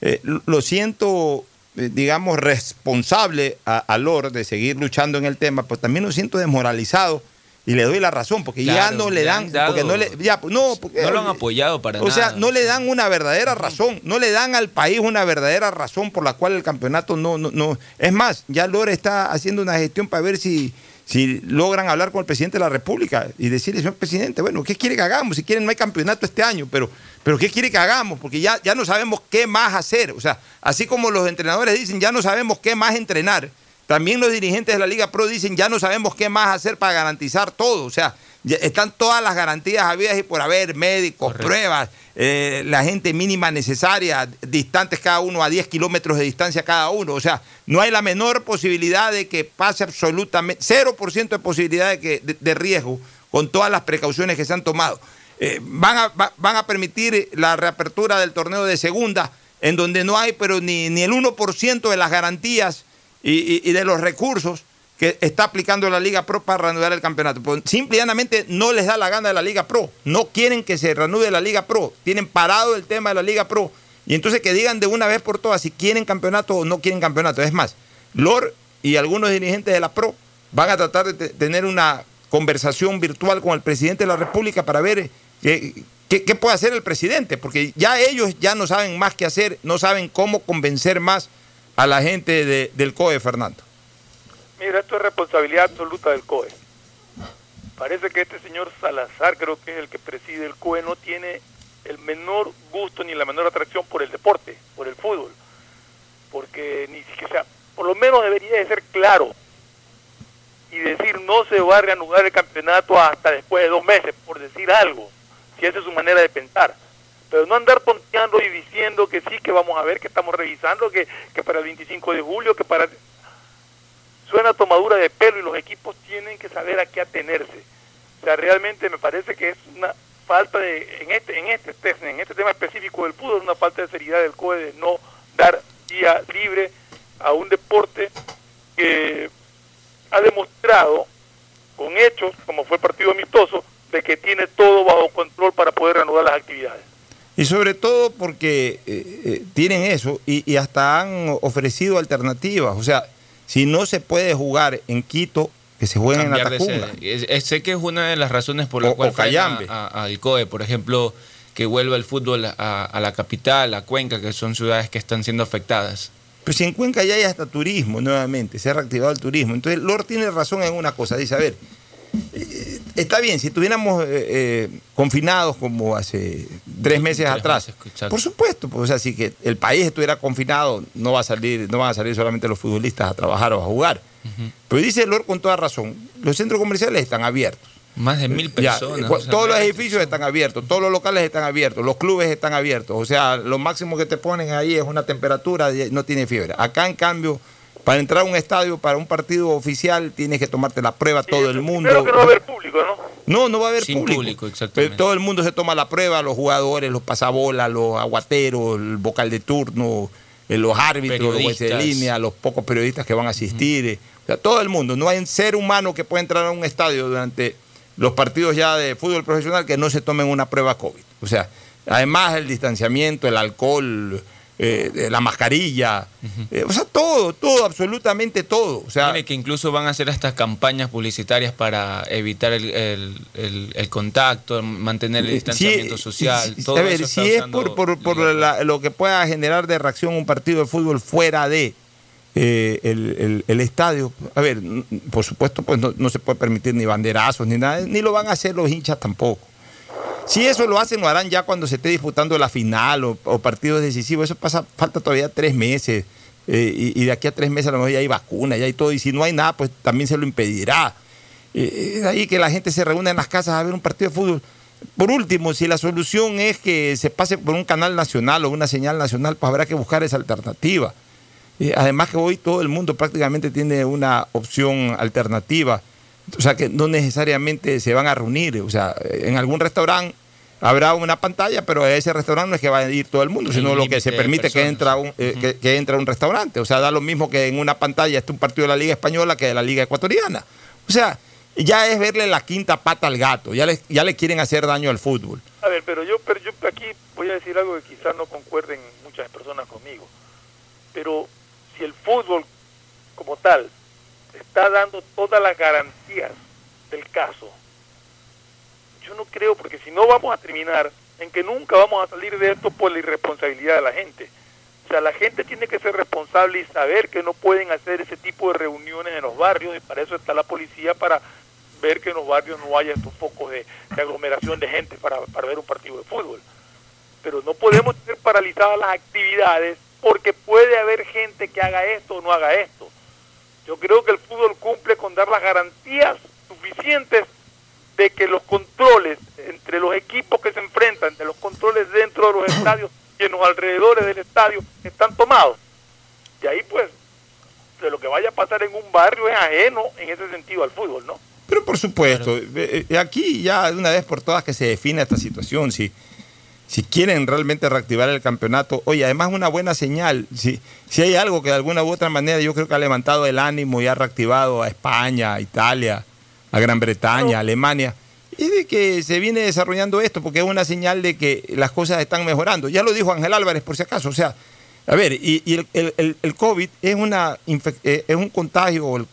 eh, lo siento, eh, digamos, responsable a, a Lord de seguir luchando en el tema, pero también lo siento desmoralizado y le doy la razón, porque claro, ya no le dan, dado, porque no le, ya, no, porque, no lo han apoyado para o nada. O sea, no le dan una verdadera razón, no le dan al país una verdadera razón por la cual el campeonato no, no, no. Es más, ya Lord está haciendo una gestión para ver si si logran hablar con el presidente de la República y decirle, señor presidente, bueno, ¿qué quiere que hagamos? Si quieren, no hay campeonato este año, pero, pero ¿qué quiere que hagamos? Porque ya, ya no sabemos qué más hacer. O sea, así como los entrenadores dicen, ya no sabemos qué más entrenar, también los dirigentes de la Liga Pro dicen ya no sabemos qué más hacer para garantizar todo. O sea, están todas las garantías habidas y por haber, médicos, pruebas, eh, la gente mínima necesaria, distantes cada uno a 10 kilómetros de distancia cada uno. O sea, no hay la menor posibilidad de que pase absolutamente, 0% de posibilidad de, que, de, de riesgo con todas las precauciones que se han tomado. Eh, van, a, va- van a permitir la reapertura del torneo de segunda, en donde no hay pero ni, ni el 1% de las garantías y, y- y de los recursos que está aplicando la Liga Pro para reanudar el campeonato. Pues, simple y llanamente no les da la gana de la Liga Pro. No quieren que se reanude la Liga Pro. Tienen parado el tema de la Liga Pro. Y entonces que digan de una vez por todas si quieren campeonato o no quieren campeonato. Es más, Lor y algunos dirigentes de la Pro van a tratar de te- tener una conversación virtual con el presidente de la República para ver qué, qué- puede hacer el presidente, porque ya ellos ya no saben más qué hacer, no saben cómo convencer más a la gente de- del COE, Fernando. Mira, esto es responsabilidad absoluta del COE. Parece que este señor Salazar, creo que es el que preside el COE, no tiene el menor gusto ni la menor atracción por el deporte, por el fútbol. Porque ni siquiera, por lo menos debería de ser claro y decir no se va a reanudar el campeonato hasta después de dos meses, por decir algo, si esa es su manera de pensar. Pero no andar tonteando y diciendo que sí, que vamos a ver, que estamos revisando, que, que para el 25 de julio, que para suena tomadura de pelo y los equipos tienen que saber a qué atenerse. O sea, realmente me parece que es una falta de, en este, en este, te- en este tema específico del fútbol, una falta de seriedad del COE de no dar día libre a un deporte que ha demostrado con hechos, como fue el partido amistoso, de que tiene todo bajo control para poder reanudar las actividades. Y sobre todo porque eh, eh, tienen eso y, y hasta han ofrecido alternativas. O sea, si no se puede jugar en Quito, que se juegue en la Tacunga. sé que es una de las razones por la O- cual a- a- al COE, por ejemplo, que vuelva el fútbol a, a la capital, a Cuenca, que son ciudades que están siendo afectadas. Pues si en Cuenca ya hay hasta turismo nuevamente, se ha reactivado el turismo. Entonces, Lord tiene razón en una cosa, dice, a ver, está bien, si estuviéramos eh, eh, confinados como hace tres meses Tres atrás, meses, por supuesto, pues, o sea, si que el país estuviera confinado, no va a salir, no van a salir solamente los futbolistas a trabajar o a jugar. Pero dice Lord con toda razón, los centros comerciales están abiertos. Más de mil personas. cu- o sea, todos los edificios están abiertos, todos los locales están abiertos, los clubes están abiertos. O sea, lo máximo que te ponen ahí es una temperatura, no tiene fiebre. Acá, en cambio, para entrar a un estadio, para un partido oficial, tienes que tomarte la prueba todo el mundo. Creo que no va a haber público, ¿no? No, no va a haber Sin público. público, exactamente. Pero todo el mundo se toma la prueba, los jugadores, los pasabolas, los aguateros, el vocal de turno, eh, los árbitros, los jueces de línea, los pocos periodistas que van a asistir. eh, O sea, todo el mundo. No hay un ser humano que pueda entrar a un estadio durante los partidos ya de fútbol profesional que no se tomen una prueba COVID. O sea, además el distanciamiento, el alcohol, eh, la mascarilla, eh, o sea, todo, todo, absolutamente todo. O sea, Mire que incluso van a hacer estas campañas publicitarias para evitar el, el- el- el contacto, mantener el distanciamiento social. sí, todo a ver, eso si es por, por- por la- lo que pueda generar de reacción un partido de fútbol fuera de eh, el, el- estadio, a ver, por supuesto, pues no, no se puede permitir ni banderazos ni nada, ni lo van a hacer los hinchas tampoco. Si eso lo hacen, lo harán ya cuando se esté disputando la final o, o partidos decisivos. Eso pasa, falta todavía tres meses. eh, y, de aquí a tres meses a lo mejor ya hay vacuna, ya hay todo. Y si no hay nada, pues también se lo impedirá. Eh, es ahí que la gente se reúne en las casas a ver un partido de fútbol. Por último, si la solución es que se pase por un canal nacional o una señal nacional, pues habrá que buscar esa alternativa. Eh, además que hoy todo el mundo prácticamente tiene una opción alternativa. O sea que no necesariamente se van a reunir. O sea, en algún restaurante habrá una pantalla, pero a ese restaurante no es que va a ir todo el mundo, sino lo que se permite que entra, un, eh, que, que entra a un restaurante. O sea, da lo mismo que en una pantalla esté un partido de la Liga Española que de la Liga Ecuatoriana. O sea, ya es verle la quinta pata al gato. Ya le, ya le quieren hacer daño al fútbol. A ver, pero yo, pero yo aquí voy a decir algo que quizás no concuerden muchas personas conmigo. Pero si el fútbol como tal está dando todas las garantías del caso, yo no creo, porque si no vamos a terminar en que nunca vamos a salir de esto por la irresponsabilidad de la gente. O sea, la gente tiene que ser responsable y saber que no pueden hacer ese tipo de reuniones en los barrios y para eso está la policía para ver que en los barrios no haya estos focos de, aglomeración de gente para, para ver un partido de fútbol. Pero no podemos tener paralizadas las actividades porque puede haber gente que haga esto o no haga esto. Yo creo que el fútbol cumple con dar las garantías suficientes de que los controles entre los equipos que se enfrentan, de los controles dentro de los estadios y en los alrededores del estadio están tomados. Y ahí pues, de lo que vaya a pasar en un barrio es ajeno en ese sentido al fútbol, ¿no? Pero por supuesto, eh, eh, aquí ya de una vez por todas que se define esta situación, si, si quieren realmente reactivar el campeonato, oye, además una buena señal, si, si hay algo que de alguna u otra manera yo creo que ha levantado el ánimo y ha reactivado a España, a Italia, a Gran Bretaña, a Alemania, es de que se viene desarrollando esto, porque es una señal de que las cosas están mejorando. Ya lo dijo Ángel Álvarez, por si acaso, o sea, a ver, y, y el, el, el, COVID es, una, eh, es un contagio, el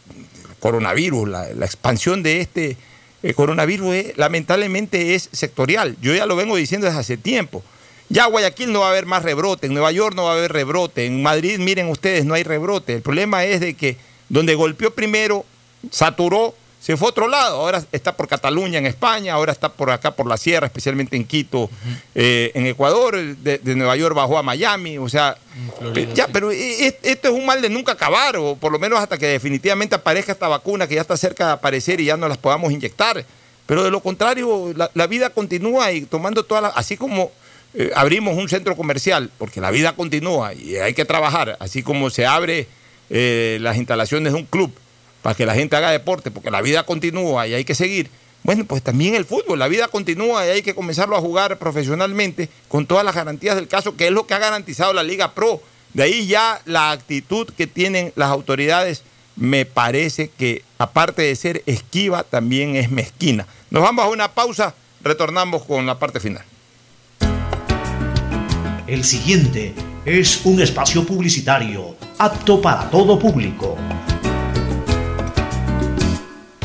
coronavirus, la, la expansión de este eh, coronavirus es, lamentablemente es sectorial. Yo ya lo vengo diciendo desde hace tiempo. Ya Guayaquil no va a haber más rebrote, en Nueva York no va a haber rebrote, en Madrid, miren ustedes, no hay rebrote. El problema es de que donde golpeó primero, saturó, se fue a otro lado. Ahora está por Cataluña en España, ahora está por acá por la sierra, especialmente en Quito, eh, en Ecuador, de, de, Nueva York bajó a Miami, o sea, Florida, ya, sí. pero esto es un mal de nunca acabar, o por lo menos hasta que definitivamente aparezca esta vacuna que ya está cerca de aparecer y ya no las podamos inyectar. Pero de lo contrario, la, la vida continúa y tomando todas las, así como eh, abrimos un centro comercial, porque la vida continúa y hay que trabajar, así como se abre eh, las instalaciones de un club para que la gente haga deporte, porque la vida continúa y hay que seguir. Bueno, pues también el fútbol, la vida continúa y hay que comenzarlo a jugar profesionalmente con todas las garantías del caso, que es lo que ha garantizado la Liga Pro. De ahí ya la actitud que tienen las autoridades me parece que, aparte de ser esquiva, también es mezquina. Nos vamos a una pausa, retornamos con la parte final. El siguiente es un espacio publicitario apto para todo público.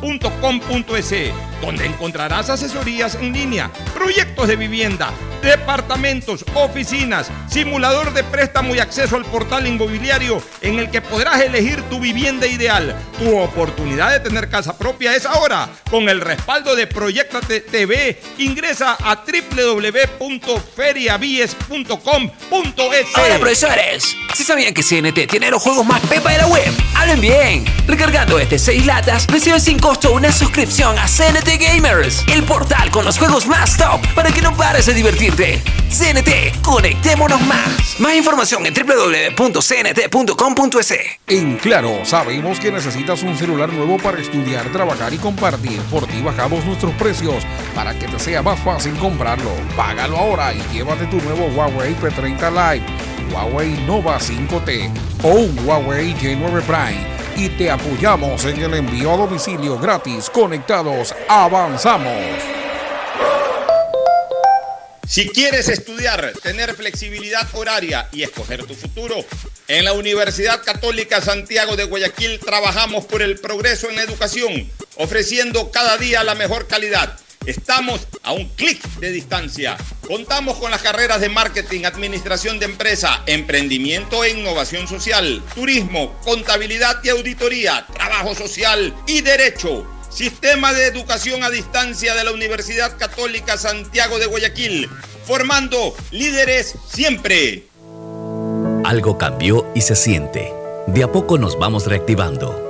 www.feriabies.com.es donde encontrarás asesorías en línea, proyectos de vivienda, departamentos, oficinas, simulador de préstamo y acceso al portal inmobiliario en el que podrás elegir tu vivienda ideal. Tu oportunidad de tener casa propia es ahora. Con el respaldo de Proyectate TV, ingresa a www.feriabies.com.es. Hola profesores, ¿sí sabían que CNT tiene los juegos más pepa de la web? Hablen bien. Recargando este 6 latas, recibes sin costo una suscripción a CNT Gamers, el portal con los juegos más top para que no pares de divertirte. CNT, conectémonos más. Más información en www.cnt.com.es. En Claro, sabemos que necesitas un celular nuevo para estudiar, trabajar y compartir. Por ti bajamos nuestros precios para que te sea más fácil comprarlo. Págalo ahora y llévate tu nuevo Huawei P30 Lite, Huawei Nova 5T o un Huawei J9 Prime y te apoyamos en el envío a domicilio gratis. Conectados, avanzamos. Si quieres estudiar, tener flexibilidad horaria y escoger tu futuro, en la Universidad Católica Santiago de Guayaquil trabajamos por el progreso en la educación, ofreciendo cada día la mejor calidad. Estamos a un clic de distancia. Contamos con las carreras de marketing, administración de empresa, emprendimiento e innovación social, turismo, contabilidad y auditoría, trabajo social y derecho. Sistema de Educación a Distancia de la Universidad Católica Santiago de Guayaquil, formando líderes siempre. Algo cambió y se siente. De a poco nos vamos reactivando,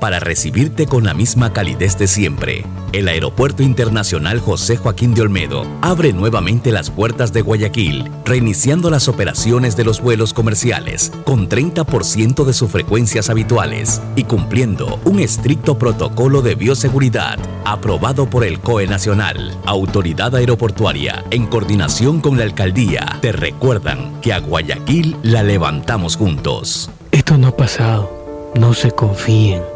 para recibirte con la misma calidez de siempre. El Aeropuerto Internacional José Joaquín de Olmedo abre nuevamente las puertas de Guayaquil, reiniciando las operaciones de los vuelos comerciales con 30% de sus frecuencias habituales y cumpliendo un estricto protocolo de bioseguridad aprobado por el COE Nacional. Autoridad Aeroportuaria, en coordinación con la Alcaldía, te recuerdan que a Guayaquil la levantamos juntos. Esto no ha pasado. No se confíen.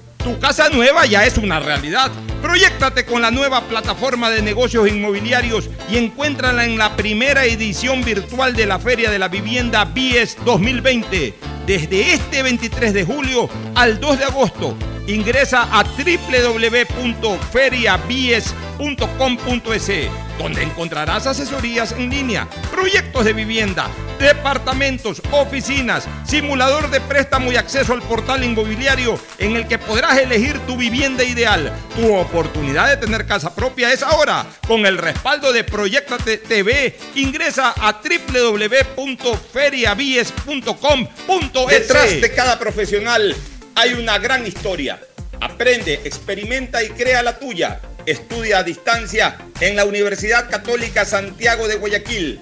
Tu casa nueva ya es una realidad. Proyectate con la nueva plataforma de negocios inmobiliarios y encuéntrala en la primera edición virtual de la Feria de la Vivienda BIES 2020. Desde este 23 de julio al 2 de agosto. Ingresa a www.feriabies.com.es, donde encontrarás asesorías en línea, proyectos de vivienda, departamentos, oficinas, simulador de préstamo y acceso al portal inmobiliario en el que podrás elegir tu vivienda ideal. Tu oportunidad de tener casa propia es ahora. Con el respaldo de Proyectate TV, ingresa a www.feriabies.com.es. Detrás de cada profesional hay una gran historia. Aprende, experimenta y crea la tuya. Estudia a distancia en la Universidad Católica Santiago de Guayaquil.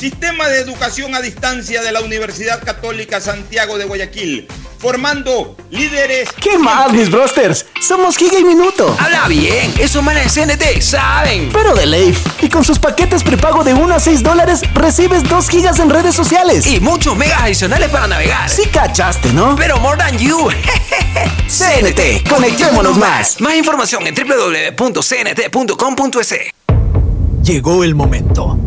Sistema de educación a distancia de la Universidad Católica Santiago de Guayaquil formando líderes. ¿Qué más, mis brosters? Somos Giga y Minuto. Habla bien, esos manes de CNT saben. Pero de Leif. Y con sus paquetes prepago de 1 a 6 dólares, recibes 2 gigas en redes sociales. Y muchos megas adicionales para navegar. Sí cachaste, ¿no? Pero more than you. CNT, conectémonos más. Más información en www.cnt.com.es. Llegó el momento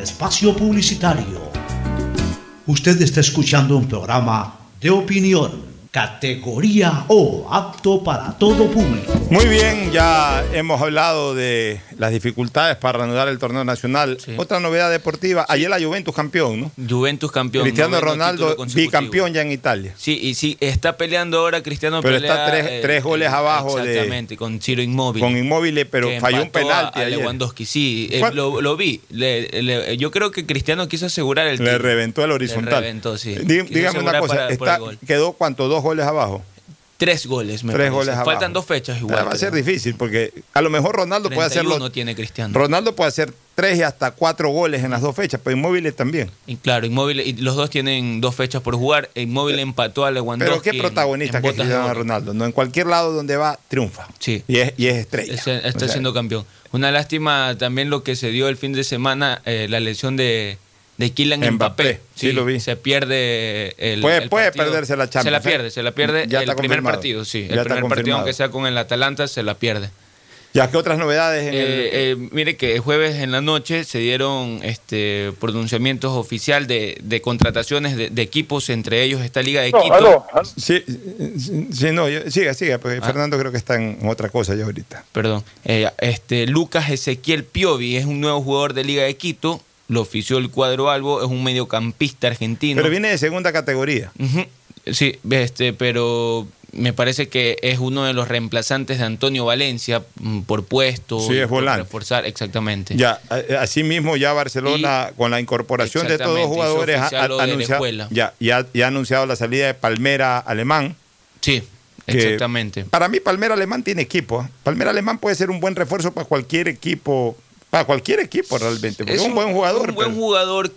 espacio publicitario. Usted está escuchando un programa de opinión, categoría O, apto para todo público. Muy bien, ya hemos hablado de las dificultades para reanudar el torneo nacional. Otra novedad deportiva, ayer la Juventus campeón, ¿no? Juventus campeón. Cristiano Ronaldo bicampeón ya en Italia. Sí, y sí, está peleando ahora Cristiano Pero pelea, está tres, eh, tres goles eh, abajo de Exactamente, con Ciro Inmóvil. con Inmóvil, pero que falló un penalti a, a ayer. Lewandowski, sí, eh, ¿Cuál- lo, lo vi. Le- le- yo creo que Cristiano quiso asegurar el Le reventó el Le horizontal. reventó, sí. Dí- dígame una cosa, está- el gol. ¿quedó cuánto? ¿Dos goles abajo? Tres goles, me Tres parece. goles abajo. Faltan dos fechas igual. Va a ser difícil porque a lo mejor Ronaldo puede hacer 31 los- tiene Cristiano. Ronaldo puede hacer tres y hasta cuatro goles en las dos fechas, pero Inmóvil también. Y claro, Inmóvil, y los dos tienen dos fechas por jugar. Inmóvil empató a Lewandowski. Pero qué en- protagonista en que es Cristiano. Ronaldo. No en cualquier lado donde va triunfa. Sí. Y es, y es estrella. Está O sea, siendo campeón. Una lástima también lo que se dio el fin de semana, eh, la lesión de, de Kylian Mbappé. Mbappé, sí lo vi. Se pierde el. Puede- el puede partido. perderse la Champions, Se la ¿eh? pierde, se la pierde Ya el primer partido, sí. Ya el primer partido, aunque sea con el Atalanta, se la pierde. Ya que otras novedades en el- Eh, eh, mire que el jueves en la noche se dieron este pronunciamientos oficial de, de contrataciones de, de equipos, entre ellos esta Liga de Quito. Sí, sí, sí, no, yo- siga, siga, Ah. porque Fernando creo que está en otra cosa ya ahorita. Perdón. Eh, este Lucas Ezequiel Piovi es un nuevo jugador de Liga de Quito. Lo ofició el cuadro albo, es un mediocampista argentino. Pero viene de segunda categoría. Sí, este, pero me parece que es uno de los reemplazantes de Antonio Valencia mm, por puesto. Sí, es volante. Reforzar, exactamente. Ya, a- así mismo ya Barcelona, con la incorporación de estos dos jugadores, ha, de anunciado, ya, ya, ya ha anunciado la salida de Palmera Alemán. Sí, exactamente. Para mí, Palmera Alemán tiene equipo. ¿eh? Palmera Alemán puede ser un buen refuerzo para cualquier equipo, para cualquier equipo realmente, porque es, un, buen jugador. Un buen pero jugador,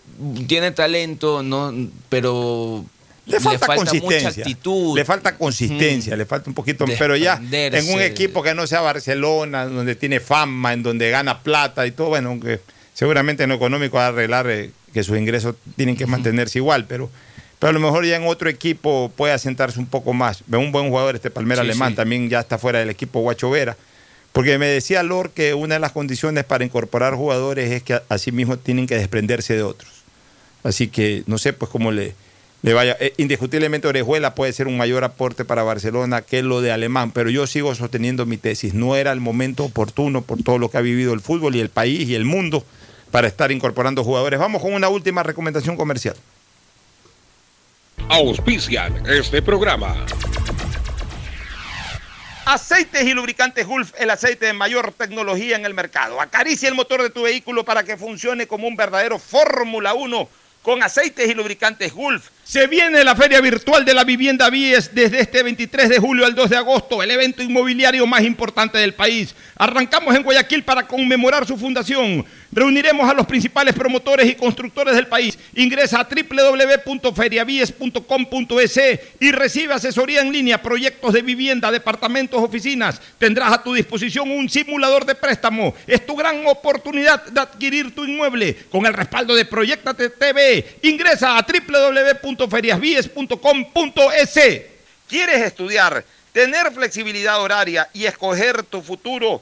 tiene talento, no, pero le falta, mucha consistencia. actitud. Le falta consistencia, le falta un poquito. Pero ya en un equipo que no sea Barcelona, donde tiene fama, en donde gana plata y todo, bueno, aunque seguramente en lo económico va a arreglar eh, que sus ingresos tienen que mantenerse igual, pero, pero a lo mejor ya en otro equipo puede asentarse un poco más. Ve un buen jugador este Palmera Sí, Alemán, sí. también ya está fuera del equipo Guacho Vera. Porque me decía Lor que una de las condiciones para incorporar jugadores es que asimismo tienen que desprenderse de otros. Así que no sé pues cómo le, vaya. Eh, indiscutiblemente Orejuela puede ser un mayor aporte para Barcelona que lo de Alemán, pero yo sigo sosteniendo mi tesis. No era el momento oportuno por todo lo que ha vivido el fútbol y el país y el mundo para estar incorporando jugadores. Vamos con una última recomendación comercial. Auspician este programa. Aceites y lubricantes Gulf, el aceite de mayor tecnología en el mercado. Acaricia el motor de tu vehículo para que funcione como un verdadero Fórmula 1 con aceites y lubricantes Gulf. Se viene la Feria Virtual de la Vivienda Vies desde este 23 de julio al 2 de agosto, el evento inmobiliario más importante del país. Arrancamos en Guayaquil para conmemorar su fundación. Reuniremos a los principales promotores y constructores del país. Ingresa a www.feriavies.com.es y recibe asesoría en línea, proyectos de vivienda, departamentos, oficinas. Tendrás a tu disposición un simulador de préstamo. Es tu gran oportunidad de adquirir tu inmueble con el respaldo de Proyectate TV. Ingresa a www.feriasvies.com.es. ¿Quieres estudiar, tener flexibilidad horaria y escoger tu futuro?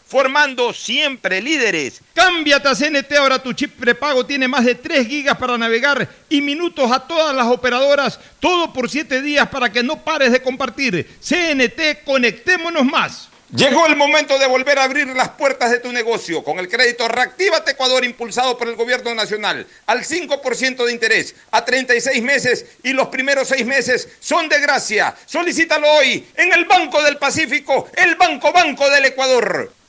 formando siempre líderes. Cámbiate a CNT, ahora tu chip prepago tiene más de 3 gigas para navegar y minutos a todas las operadoras, todo por 7 días para que no pares de compartir. CNT, conectémonos más. Llegó el momento de volver a abrir las puertas de tu negocio con el crédito Reactívate Ecuador impulsado por el gobierno nacional al 5% de interés a 36 meses y los primeros 6 meses son de gracia. Solicítalo hoy en el Banco del Pacífico, el Banco Banco del Ecuador.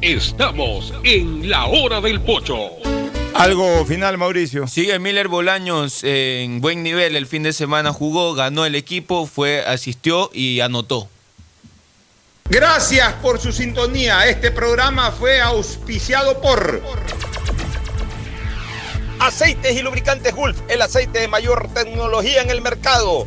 Estamos en la hora del pocho. Algo final, Mauricio. Sigue Miller Bolaños en buen nivel. El fin de semana jugó, ganó el equipo, fue, asistió y anotó. Gracias por su sintonía. Este programa fue auspiciado por Aceites y Lubricantes Gulf, el aceite de mayor tecnología en el mercado.